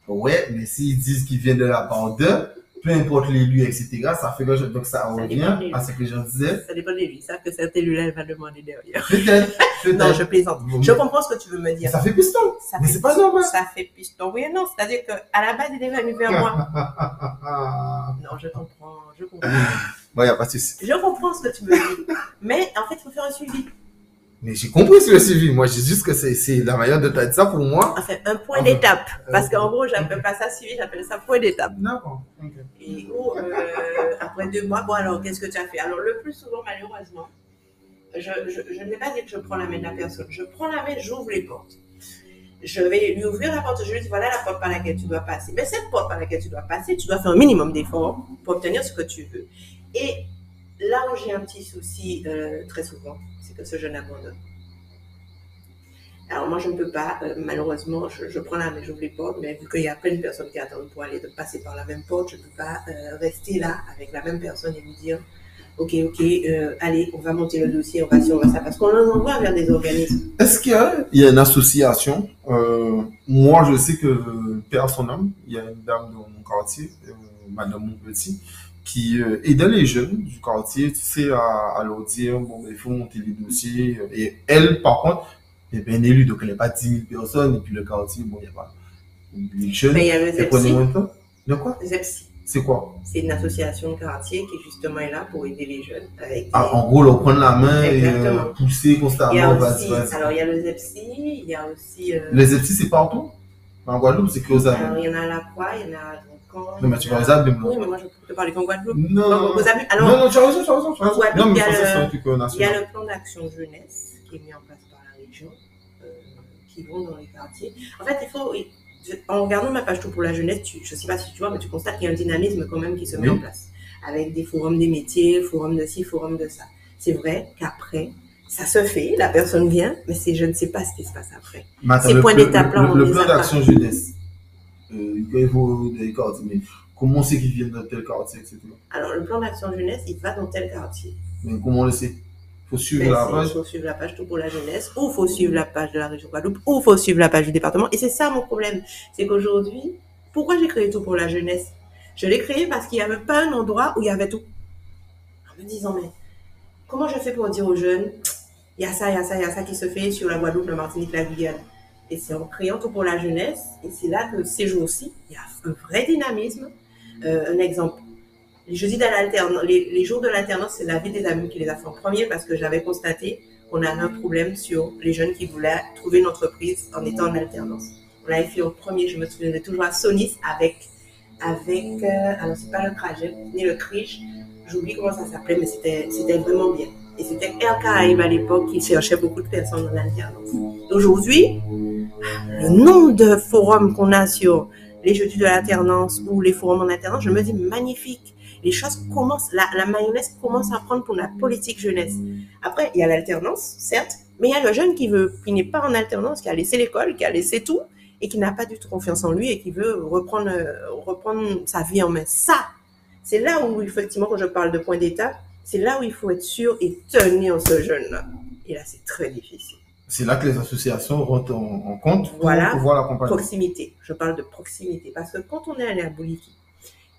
Ouais, mais s'ils disent qu'ils viennent de la part d'eux, peu importe l'élu, etc., ça fait que je- donc ça Ça revient à ce que gens disaient. Ça dépend de lui. Savent que cet élu-là, il va demander derrière. Peut-être. Non, je plaisante. Je comprends ce que tu veux me dire. ça fait piston. Ça mais c'est pas normal. Ça fait piston. Oui non. C'est-à-dire qu'à la base, il est venu vers moi. Non, je comprends. Je comprends. bon, y a pas de souci. Je comprends ce que tu veux dire. Mais en fait, il faut faire un suivi. Mais j'ai compris sur le suivi. Moi, j'ai juste que c'est, la manière de dire ça pour moi. Enfin, un point d'étape. Parce euh, qu'en gros, j'appelle pas ça suivi, j'appelle ça point d'étape. D'accord. Et où, euh, après deux mois, bon alors, qu'est-ce que tu as fait? Alors, le plus souvent, malheureusement, je, je, je ne vais pas dire que je prends la main de la personne. Je prends la main, j'ouvre les portes. Je vais lui ouvrir la porte, je lui dis, voilà la porte par laquelle tu dois passer. Mais cette porte par laquelle tu dois passer, tu dois faire un minimum d'efforts pour obtenir ce que tu veux. Et là où j'ai un petit souci euh, très souvent, ce jeune abandonne. Alors moi, je ne peux pas, euh, malheureusement, je, prends la main, j'ouvre les portes, mais vu qu'il y a plein de personnes qui attendent pour aller de passer par la même porte, je ne peux pas euh, rester là avec la même personne et lui dire, ok, ok, euh, allez, on va monter le dossier, on va ci, on ça, parce qu'on en envoie vers des organismes. Est-ce qu'il y y a une association Moi, je sais que âme, il y a une dame dans mon quartier, Madame Monpetit, qui euh, aidait les jeunes du quartier, tu sais, à, à leur dire bon, ben, il faut monter les dossiers. Et elle, par contre, est bien élue, donc elle n'est pas 10 000 personnes, et puis le quartier, bon, il n'y a pas 1000 jeunes. Mais il y a le Elle ZEPSI, moins de quoi? ZEPSI, C'est quoi? C'est une association de quartier qui justement est là pour aider les jeunes. Avec Ah, En gros, leur prendre la main et euh, Exactement. pousser y constamment. alors il y a le ZEPSI, il y a aussi. euh, Les EPSI, c'est partout? En Guadeloupe, c'est que aux alors, il y en a à la Croix, il y en a à Non, mais tu vas aux Abîmes, Oui, mais moi je peux te parler qu'en Guadeloupe. Non, Abîmes- alors, non, non, tu as raison, tu as raison. tu as en raison. Guadeloupe, Non, mais il y a le- c'est euh, le plan d'action jeunesse qui est mis en place par la région, euh, qui vont dans les quartiers. En fait, il faut, en regardant ma page tout pour la jeunesse, tu, je ne sais pas si tu vois, mais tu constates qu'il y a un dynamisme quand même qui se met Oui. en place, avec des forums des métiers, forums de ci, forums de ça. C'est vrai qu'après, ça se fait, la personne vient, mais c'est, je ne sais pas ce qui se passe après. Mais attends, Ces le points plan- d'étape le- plan d'action jeunesse, euh, il faut des quartiers, mais comment c'est qu'ils viennent dans tel quartier, etc. Alors, le plan d'action jeunesse, il va dans tel quartier. Mais comment le sait? Il faut suivre Ben, la page. Il faut suivre la page tout pour la jeunesse, ou il faut suivre la page de la région Guadeloupe, ou il faut suivre la page du département. Et c'est ça mon problème. C'est qu'aujourd'hui, pourquoi j'ai créé tout pour la jeunesse? Je l'ai créé parce qu'il n'y avait pas un endroit où il y avait tout. En me disant, mais comment je fais pour dire aux jeunes, il y a ça, il y a ça, il y a ça qui se fait sur la Guadeloupe, la Martinique, la Guyane? Et c'est en créant tout pour la jeunesse, et c'est là que ces jours-ci, il y a un vrai dynamisme. Euh, un exemple, les jeudis les, les jours de l'alternance, c'est la vie des amis qui les a fait en premier parce que j'avais constaté qu'on avait un problème sur les jeunes qui voulaient trouver une entreprise en étant en alternance. On l'avait fait en premier, je me souviendrai toujours à Sonis avec, avec, euh, alors c'est pas le Krajet, ni le Krish, j'oublie comment ça s'appelait, mais c'était vraiment bien. Et c'était Air Caraïbes à l'époque qui cherchait beaucoup de personnes en alternance. Aujourd'hui, le nombre de forums qu'on a sur les jeudis de l'alternance ou les forums en alternance, je me dis magnifique. Les choses commencent, la, mayonnaise commence à prendre pour la politique jeunesse. Après, il y a l'alternance, certes, mais il y a le jeune qui veut, qui n'est pas en alternance, qui a laissé l'école, qui a laissé tout et qui n'a pas du tout confiance en lui et qui veut reprendre, reprendre sa vie en main. Ça, c'est là où, effectivement, quand je parle de point d'étape, c'est là où il faut être sûr et tenir ce jeune-là. Et là, c'est très difficile. C'est là que les associations rentrent en, compte pour Voilà. pouvoir l'accompagner. Proximité. Je parle de proximité. Parce que quand on est allé à Bouliki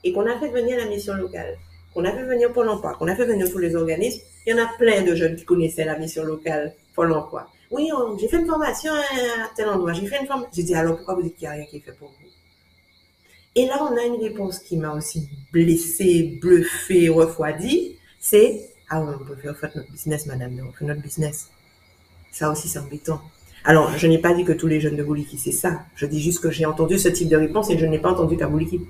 et qu'on a fait venir la mission locale, qu'on a fait venir Pôle emploi, qu'on a fait venir tous les organismes, il y en a plein de jeunes qui connaissaient la mission locale Pôle emploi. Oui, j'ai fait une formation à tel endroit, j'ai fait une formation. J'ai dit, alors pourquoi vous dites qu'il n'y a rien qui est fait pour vous? Et là, on a une réponse qui m'a aussi blessée, bluffée, refroidie. C'est, ah ouais, on peut faire notre business, madame, mais on fait notre business. Ça aussi, c'est embêtant. Alors, je n'ai pas dit que tous les jeunes de Bouliki, c'est ça. Je dis juste que j'ai entendu ce type de réponse et je n'ai pas entendu qu'à Bouliki.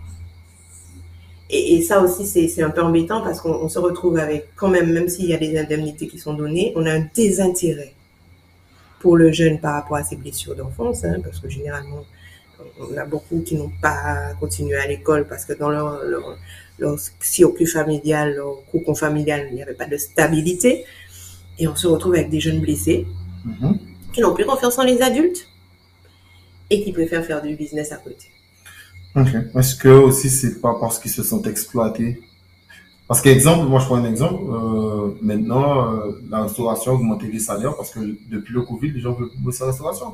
Et, ça aussi, c'est un peu embêtant parce qu'on on se retrouve avec, quand même, même s'il y a des indemnités qui sont données, on a un désintérêt pour le jeune par rapport à ses blessures d'enfance, hein, parce que généralement, on a beaucoup qui n'ont pas continué à l'école parce que dans leur, leur circuit familial, leur cocon familial, il n'y avait pas de stabilité. Et on se retrouve avec des jeunes blessés Mhm. qui n'ont plus confiance en les adultes et qui préfèrent faire du business à côté. Est-ce que aussi c'est pas parce qu'ils se sentent exploités? Parce qu'exemple, moi je prends un exemple. euh, maintenant, euh, la restauration a augmenté les salaires parce que depuis le Covid, les gens veulent bosser en restauration.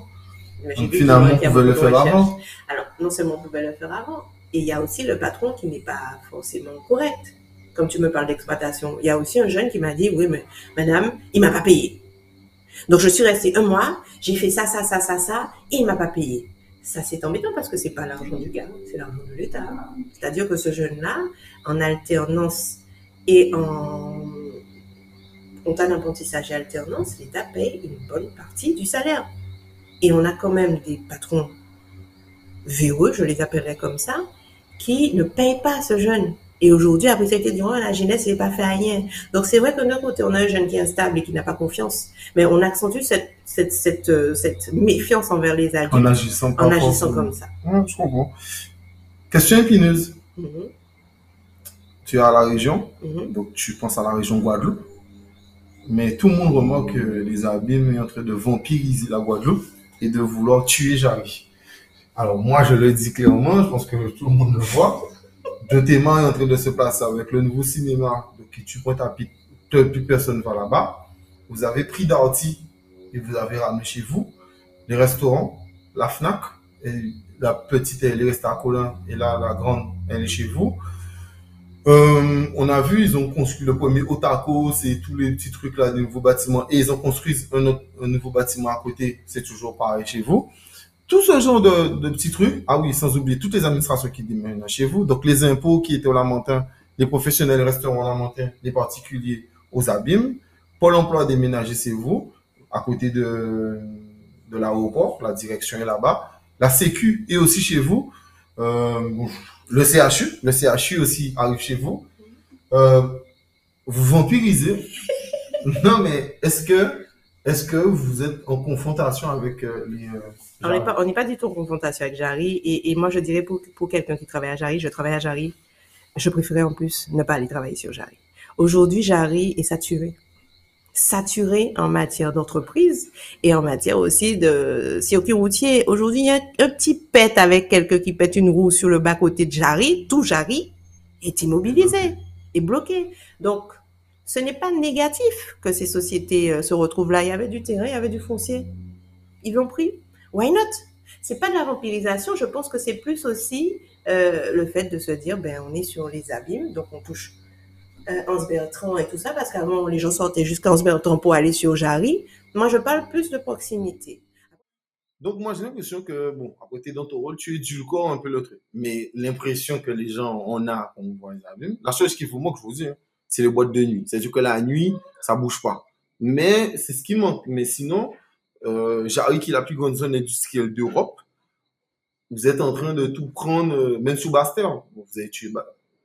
Donc finalement, on pouvait le faire avant. Alors, non seulement on pouvait le faire avant, et il y a aussi le patron qui n'est pas forcément correct. Comme tu me parles d'exploitation, il y a aussi un jeune qui m'a dit, oui, mais madame, il m'a pas payé. Donc, je suis restée un mois, j'ai fait ça, ça, ça, ça, ça, et il m'a pas payé. Ça, c'est embêtant parce que c'est pas l'argent du gars, c'est l'argent de l'État. C'est-à-dire que ce jeune-là, en alternance et en comptant d'apprentissage et alternance, l'État paye une bonne partie du salaire. Et on a quand même des patrons véreux, je les appellerais comme ça, qui ne payent pas ce jeune. Et aujourd'hui, après ça a été dit, oh, la jeunesse n'est pas fait à rien. Donc c'est vrai que d'un côté, on a un jeune qui est instable et qui n'a pas confiance, mais on accentue cette, cette, cette, euh, cette méfiance envers les adultes En agissant en agissant comme ça. Ouais, je comprends. Question épineuse. Mhm, Tu es à la région, mhm. donc tu penses à la région Guadeloupe. Mais tout le monde remarque que les abîmes est en train de vampiriser la Guadeloupe et de vouloir tuer Jarry. Alors moi, je le dis clairement, je pense que tout le monde le voit. De tes mains en train de se passer avec le nouveau cinéma, qui tu pointes à pied, plus personne va là-bas. Vous avez pris Darty et vous avez ramené chez vous les restaurants, la FNAC, et la petite, elle est restée à Colin, et là, la grande, elle est chez vous. Euh, on a vu, ils ont construit le premier Otaco, c'est tous les petits trucs là, des nouveaux bâtiments, et ils ont construit un, autre, un nouveau bâtiment à côté, c'est toujours pareil chez vous. Tout ce genre de, de petits trucs. Ah oui, sans oublier toutes les administrations qui déménagent chez vous. Donc, les impôts qui étaient au Lamentin, les professionnels resteront au Lamentin, les particuliers aux abîmes. Pôle emploi déménagé, c'est vous, à côté de, de l'aéroport, la direction est là-bas. La Sécu est aussi chez vous. Euh, le CHU, le CHU aussi arrive chez vous. Euh, vous vampirisez. non, mais est-ce que, est-ce que vous êtes en confrontation avec euh, les... On n'est pas, on n'est pas du tout en confrontation avec Jarry. Et, et moi, je dirais pour, pour quelqu'un qui travaille à Jarry, je travaille à Jarry, je préférais en plus ne pas aller travailler sur Jarry. Aujourd'hui, Jarry est saturé. Saturé en matière d'entreprise et en matière aussi de circuit routier. Aujourd'hui, il y a un petit pet avec quelqu'un qui pète une roue sur le bas-côté de Jarry. Tout Jarry est immobilisé, est bloqué. Donc, ce n'est pas négatif que ces sociétés euh, se retrouvent là. Il y avait du terrain, il y avait du foncier. Ils l'ont pris. Why not? C'est pas de la vampirisation. Je pense que c'est plus aussi euh, le fait de se dire, ben, on est sur les abîmes, donc on touche euh, Hans Bertrand et tout ça, parce qu'avant, les gens sortaient jusqu'à Hans Bertrand pour aller sur Jarry. Moi, je parle plus de proximité. Donc, moi, j'ai l'impression que, bon, à côté dans ton rôle, tu édulcores un peu le truc. Mais l'impression que les gens, on a, quand on voit les abîmes, la chose qui vous manque, je vous dis, hein, c'est les boîtes de nuit. C'est-à-dire que la nuit, ça bouge pas. Mais c'est ce qui manque. Mais sinon, euh, Jarry, qui est la plus grande zone industrielle d'Europe, vous êtes en train de tout prendre, euh, même sous Bastère. Vous avez tué,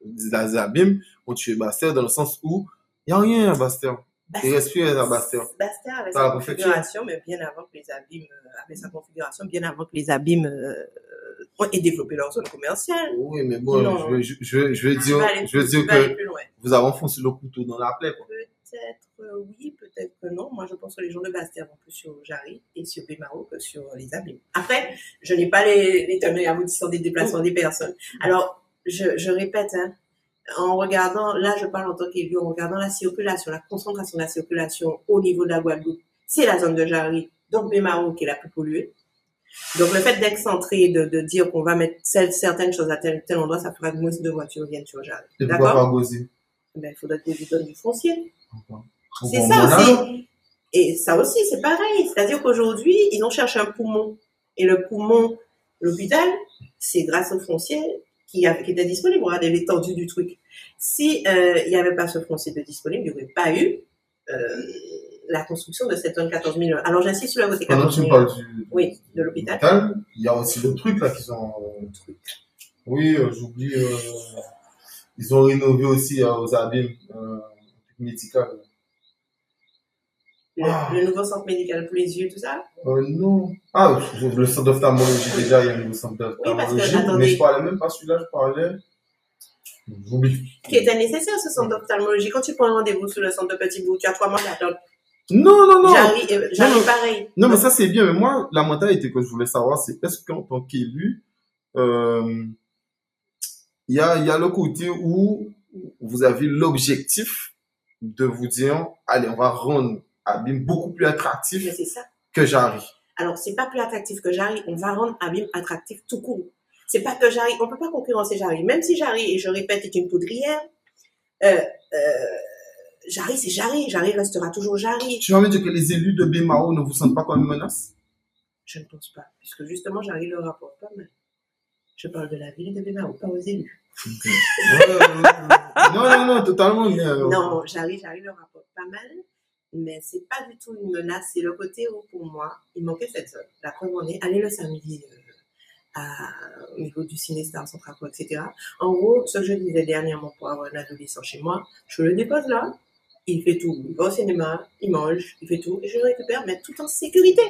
les abîmes ont tué Bastère dans le sens où il n'y a rien à Bastère. Plus à Bastère. Bastère avait sa configuration, mais bien avant que les abîmes, euh, avait sa configuration, bien avant que les abîmes euh, aient développé leur zone commerciale. Oui, mais bon, Non. je, veux- je, je, veux- je veux Tu dire, je veux dire que vous avez enfoncé le couteau dans la plaie. Peut-être euh, oui, peut-être que non. Moi, je pense que les gens de Bastère vont plus sur Jarry et sur Bémaro que sur les abîmes. Après, je n'ai pas les, les tenants et aboutissants des déplacements des personnes. Alors, je, je répète, hein, en regardant, là, je parle en tant qu'élu, en regardant la circulation, la concentration de la circulation au niveau de la Guadeloupe, c'est la zone de Jarry, donc Bémaro qui est la plus polluée. Donc, le fait d'excentrer, de, de dire qu'on va mettre cer- certaines choses à tel, tel endroit, ça fera que moins de voitures viennent sur Jarry. D'accord? goser Ben, il faudrait qu'on lui donne du foncier. C'est ça aussi. Et ça aussi, c'est pareil. C'est-à-dire qu'aujourd'hui, ils ont cherché un poumon. Et le poumon, l'hôpital, c'est grâce au foncier qui, était disponible. Regardez l'étendue du truc. Si euh, il n'y avait pas ce foncier de disponible, il n'y aurait pas eu euh, la construction de cette zone 14 000. Alors j'insiste sur la côté Pendant 14 que tu 000. me parles du, Oui, de l'hôpital. il y a aussi le truc là qu'ils ont. Oui, euh, j'oublie. ils ont rénové aussi aux abîmes euh, médical. Le, Ah. le nouveau centre médical pour les yeux, tout ça? Euh, non. Ah, le centre d'ophtalmologie, déjà, il y a un nouveau centre d'ophtalmologie. mais je parlais même pas celui-là, je parlais. J'oublie. Qui était nécessaire, ce centre d'ophtalmologie. Quand tu prends un rendez-vous sur le centre de Petit Bout, tu as trois mois d'attente. Non, non, non. J'arrive, euh, pareil. Non, mais ça, c'est bien. Mais moi, la mentalité que je voulais savoir, c'est est-ce qu'en tant qu'élu, euh, il y a, il y a le côté où vous avez l'objectif de vous dire, allez, on va rendre Abîme beaucoup plus attractif ça. que Jarry. Alors, c'est pas plus attractif que Jarry, on va rendre Abîme attractif tout court. C'est pas que Jarry, on peut pas concurrencer Jarry. Même si Jarry, et je répète, est une poudrière, euh, euh, Jarry, c'est Jarry. Jarry restera toujours Jarry. Tu vas me dire que les élus de Bémao ne vous sentent pas comme une menace? Je ne pense pas. Puisque justement, Jarry le rapporte pas mal. Je parle de la ville de Bémao, pas aux élus. Ouais. Non, non, non, totalement. mais, euh, Non, Jarry, Jarry le rapporte pas mal. Mais c'est pas du tout une menace. C'est le côté où, pour moi, il manquait cette zone. La preuve en est, allez le samedi, euh, à, au niveau du ciné Star Central, etc. En gros, ce que je disais dernièrement pour avoir un adolescent chez moi, je le dépose là, il fait tout. Il va au cinéma, il mange, il fait tout, et je le récupère, mais tout en sécurité.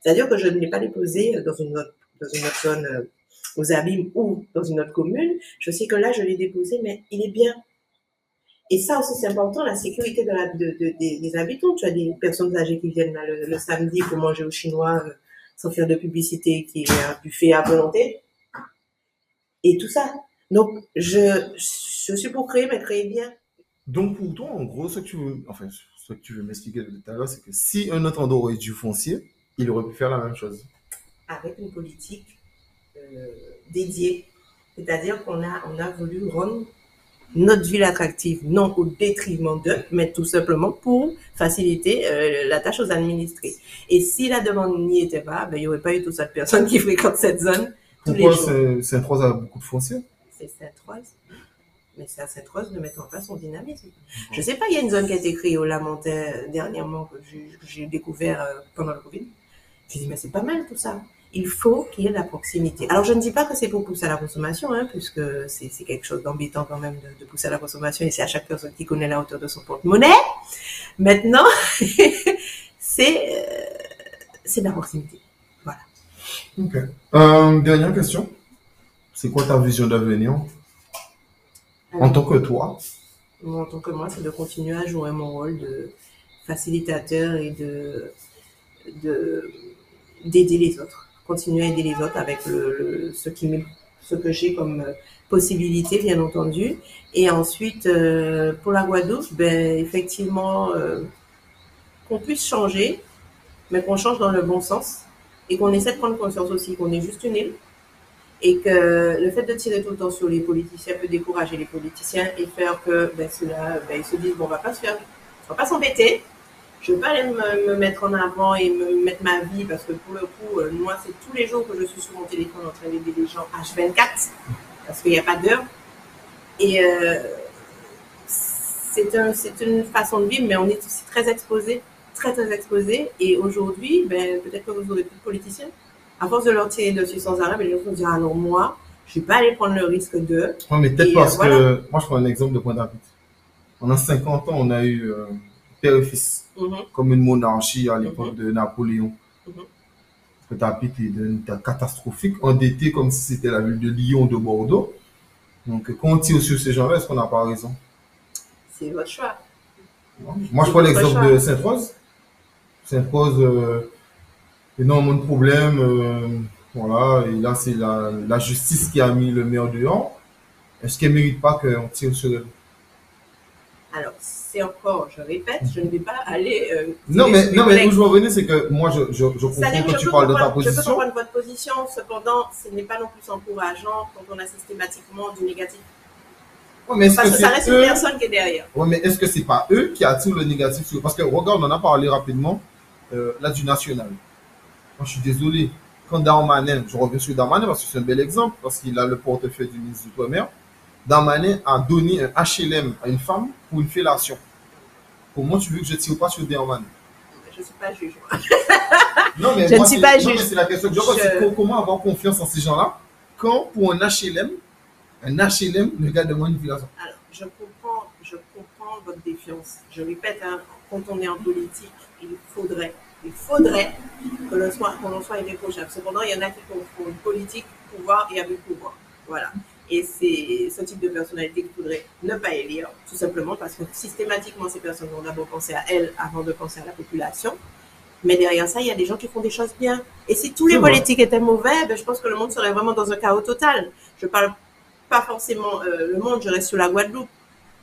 C'est-à-dire que je ne l'ai pas déposé dans une autre, dans une autre zone, euh, aux abîmes ou dans une autre commune. Je sais que là, je l'ai déposé, mais il est bien. Et ça aussi, c'est important, la sécurité de la, de, de- des, habitants. Tu as des personnes âgées qui viennent là le, le samedi pour manger au chinois euh, sans faire de publicité, qui est un buffet à volonté. Et tout ça. Donc, je, je suis pour créer, mais créer bien. Donc pour toi, en gros, ce que tu veux, enfin, ce que tu veux m'expliquer depuis tout à l'heure, c'est que si un autre endroit aurait du foncier, il aurait pu faire la même chose. avec une politique euh, dédiée. C'est-à-dire qu'on a, on a voulu rendre notre ville attractive, non au détriment d'eux, mais tout simplement pour faciliter euh, la tâche aux administrés. Et si la demande n'y était pas, ben, il n'y aurait pas eu toute cette personne qui fréquente cette zone tous Pourquoi Sainte-Rose a beaucoup de fonciers? C'est Sainte-Rose. Mais c'est à Sainte-Rose de mettre en place son dynamisme. Je sais pas, il y a une zone qui a été créée au Lamentais dernièrement que j'ai- j'ai découvert euh, pendant le Covid. Je dis, mais c'est pas mal tout ça. Il faut qu'il y ait de la proximité. Alors, je ne dis pas que c'est pour pousser à la consommation, hein, puisque c'est quelque chose d'embêtant quand même de, de pousser à la consommation et c'est à chaque personne qui connaît la hauteur de son porte-monnaie. Maintenant, c'est euh, c'est de la proximité. Ok. Euh, dernière question. C'est quoi ta vision d'avenir? En tant que toi? en tant que moi, c'est de continuer à jouer mon rôle de facilitateur et de de- d'aider les autres. Continuer à aider les autres avec le, ce, qui ce que j'ai comme euh, possibilité, bien entendu. Et ensuite, euh, pour la Guadeloupe, ben, effectivement, euh, qu'on puisse changer, mais qu'on change dans le bon sens et qu'on essaie de prendre conscience aussi qu'on est juste une île et que le fait de tirer tout le temps sur les politiciens peut décourager les politiciens et faire que ben, ceux-là, ben, ils se disent bon, on va pas se faire, on va pas s'embêter. Je veux pas aller me, me mettre en avant et me mettre ma vie parce que pour le coup, euh, moi, c'est tous les jours que je suis sur mon téléphone en train d'aider les gens H24 parce qu'il n'y a pas d'heure. Et euh, c'est un, une façon de vivre, mais on est aussi très exposé, très très exposé. Et aujourd'hui, ben, peut-être que vous aurez plus de politiciens. À force de leur tirer dessus sans arrêt, ben, les gens vont dire, alors moi, je ne vais pas aller prendre le risque de. Ouais, mais peut-être parce euh, voilà. que, moi je prends un exemple de Pointe-à-Pitre. Pendant 50 ans, on a eu père et fils, Mhm. comme une monarchie à l'époque de Napoléon. Pointe-à-Pitre est d'un état catastrophique, endetté comme si c'était la ville de Lyon de Bordeaux. Donc, quand on tire sur ces gens-là, est-ce qu'on n'a pas raison? C'est votre choix. Moi, je prends l'exemple de Sainte-Rose. Sainte-Rose, euh, énormément de problèmes. euh, voilà, et là, c'est la, la justice qui a mis le maire dehors. Est-ce qu'elle ne mérite pas qu'on tire sur elle? Alors, encore, je répète, je ne vais pas aller. euh, Non, mais, non, mais où je veux en venir, c'est que moi, je, je, je comprends que quand tu parles de ta comprendre- Je peux position. comprendre votre position, cependant, ce n'est pas non plus encourageant quand on a systématiquement du négatif. Ouais, mais Parce que que ça reste une personne qui est derrière. ouais, mais est-ce que c'est pas eux qui attirent le négatif sur- Parce que regarde, on en a parlé rapidement, euh, là, du national. Moi, je suis désolé. Quand Darmanin, je reviens sur Darmanin parce que c'est un bel exemple, parce qu'il a le portefeuille du ministre du Commerce, Darmanin a donné un HLM à une femme pour une fellation. Comment tu veux que je tire pas sur Darmanin Je ne suis pas juge. Non, mais Je moi, ne suis pas non, juge. mais c'est la question que je pose, Je- comment avoir confiance en ces gens-là quand, pour un HLM, un HLM, le gars demande une fellation. Alors, je comprends, je comprends votre défiance. Je répète, hein, quand on est en politique, il faudrait, il faudrait que l'on soit, que l'on soit irréprochable. Cependant, il y en a qui confondent politique, pouvoir et abus de pouvoir. Voilà. Et c'est ce type de personnalité qu'il faudrait ne pas élire, tout simplement parce que systématiquement, ces personnes vont d'abord penser à elles avant de penser à la population. Mais derrière ça, il y a des gens qui font des choses bien. Et si tous les politiques étaient mauvais, ben, je pense que le monde serait vraiment dans un chaos total. Je parle pas forcément euh, le monde, je reste sur la Guadeloupe.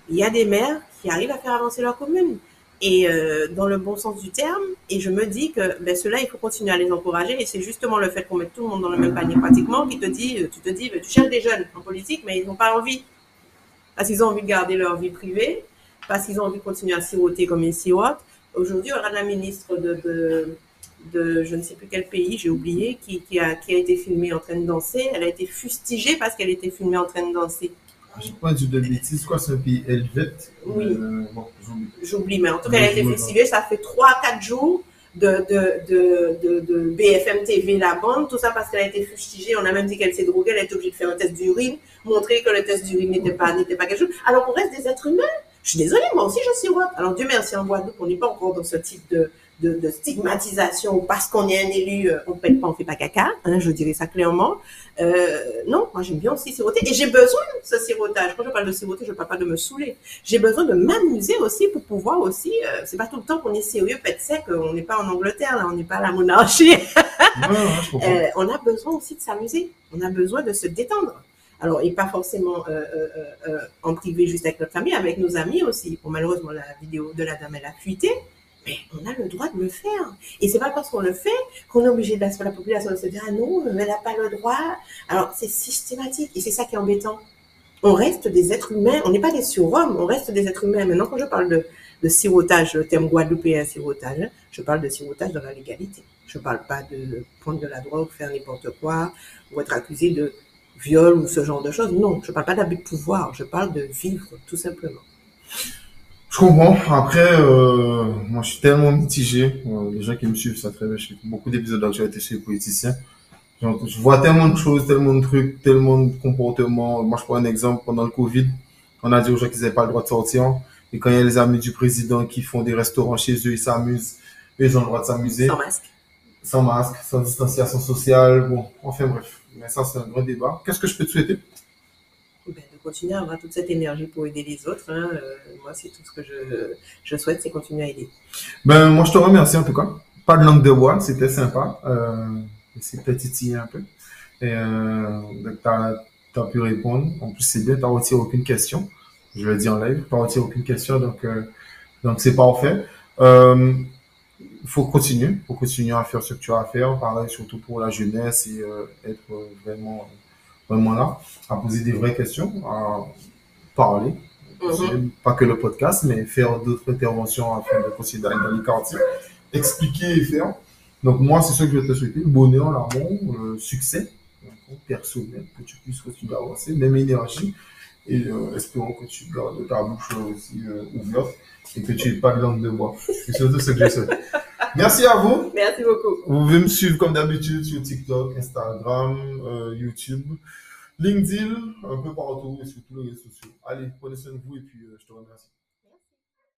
Il y a des maires qui arrivent à faire avancer leur commune. Et euh, dans le bon sens du terme, et je me dis que ben, ceux-là, il faut continuer à les encourager. Et c'est justement le fait qu'on mette tout le monde dans le même panier pratiquement qui te dit, euh, tu te dis, ben, tu cherches des jeunes en politique, mais ils n'ont pas envie. Parce qu'ils ont envie de garder leur vie privée, parce qu'ils ont envie de continuer à siroter comme ils sirotent. Aujourd'hui, on a la ministre de, de, de je ne sais plus quel pays, j'ai oublié, qui, qui, a, qui a été filmée en train de danser. Elle a été fustigée parce qu'elle était filmée en train de danser. Je pas dire de bêtises, quoi, c'est un pays helvète. Oui. Euh, bon, j'oublie. Mais en tout cas, elle a je été me fustigée. Ça fait 3-4 jours de, de, de, de, BFM TV, la bande, tout ça parce qu'elle a été fustigée. On a même dit qu'elle s'est droguée. Elle a été obligée de faire un test d'urine, montrer que le test d'urine n'était pas, n'était pas quelque chose. Alors qu'on reste des êtres humains. Je suis désolée, moi aussi je sirote. Alors Dieu merci en Guadeloupe, on n'est pas encore dans ce type de, de, de stigmatisation parce qu'on est un élu, euh, on ne pète pas, on fait pas caca. Hein, je dirais ça clairement. Euh, non, moi j'aime bien aussi siroter et j'ai besoin de ce sirotage. Quand je parle de siroter, je ne parle pas de me saouler. J'ai besoin de m'amuser aussi pour pouvoir aussi. Euh, c'est pas tout le temps qu'on est sérieux, pète sec. On n'est pas en Angleterre là, on n'est pas à la monarchie. Euh, on a besoin aussi de s'amuser. On a besoin de se détendre. Alors, et pas forcément euh, euh, euh, en privé juste avec notre famille, avec nos amis aussi. Bon, malheureusement, la vidéo de la dame, elle a fuité, mais on a le droit de le faire. Et c'est pas parce qu'on le fait qu'on est obligé de la, la population de se dire, ah non, elle n'a pas le droit. Alors, c'est systématique et c'est ça qui est embêtant. on reste des êtres humains. On n'est pas des surhommes, on reste des êtres humains. Maintenant, quand je parle de, sirotage, le terme guadeloupéen sirotage, je parle de sirotage dans la légalité. Je parle pas de prendre de la drogue, faire n'importe quoi, ou être accusé de viol ou ce genre de choses. Non, je parle pas d'abus de pouvoir, je parle de vivre, tout simplement. Je comprends. Après, euh, moi, je suis tellement mitigé. Euh, les gens qui me suivent, ça très bien. Je fais beaucoup d'épisodes d'actualité chez les politiciens. Genre, je vois tellement de choses, tellement de trucs, tellement de comportements. Moi, je prends un exemple. Pendant le Covid, on a dit aux gens qu'ils n'avaient pas le droit de sortir. Et quand il y a les amis du président qui font des restaurants chez eux, ils s'amusent. Eux, ils ont le droit de s'amuser. Sans masque. Sans masque, sans distanciation sociale. Bon, enfin bref. Mais ça, c'est un grand débat. Qu'est-ce que je peux te souhaiter? Continuer à avoir toute cette énergie pour aider les autres. hein. Euh, moi, c'est tout ce que je, je souhaite, c'est continuer à aider. Ben, moi, je te remercie en tout cas. Pas de langue de bois, c'était sympa. Euh, c'était titillé un peu. Et euh, t'as as pu répondre. En plus, c'est bien, t'as retiré aucune question. Je le dis en live, t'as retiré aucune question, donc euh, donc c'est parfait. Euh, Il faut continuer, faut continuer à faire ce que tu as à faire, pareil, surtout pour la jeunesse et euh, être vraiment vraiment là, à poser des vraies questions, à parler. Mhm. Pas que le podcast, mais faire d'autres interventions afin de considérer dans les quartiers, expliquer et faire. Donc moi, c'est ce que je vais te souhaiter, bonheur, l'amour, le succès donc, personnel, que tu puisses continuer à avancer, même énergie, et euh, espérons que tu gardes ta bouche aussi euh, ouverte et que tu n'aies pas de langue de bois. C'est surtout ce que je souhaite. Merci à vous. Merci beaucoup. Vous pouvez me suivre comme d'habitude sur TikTok, Instagram, euh, YouTube, LinkedIn, un peu partout et sur tous les réseaux sociaux. Allez, prenez soin de vous et puis euh, je te remercie.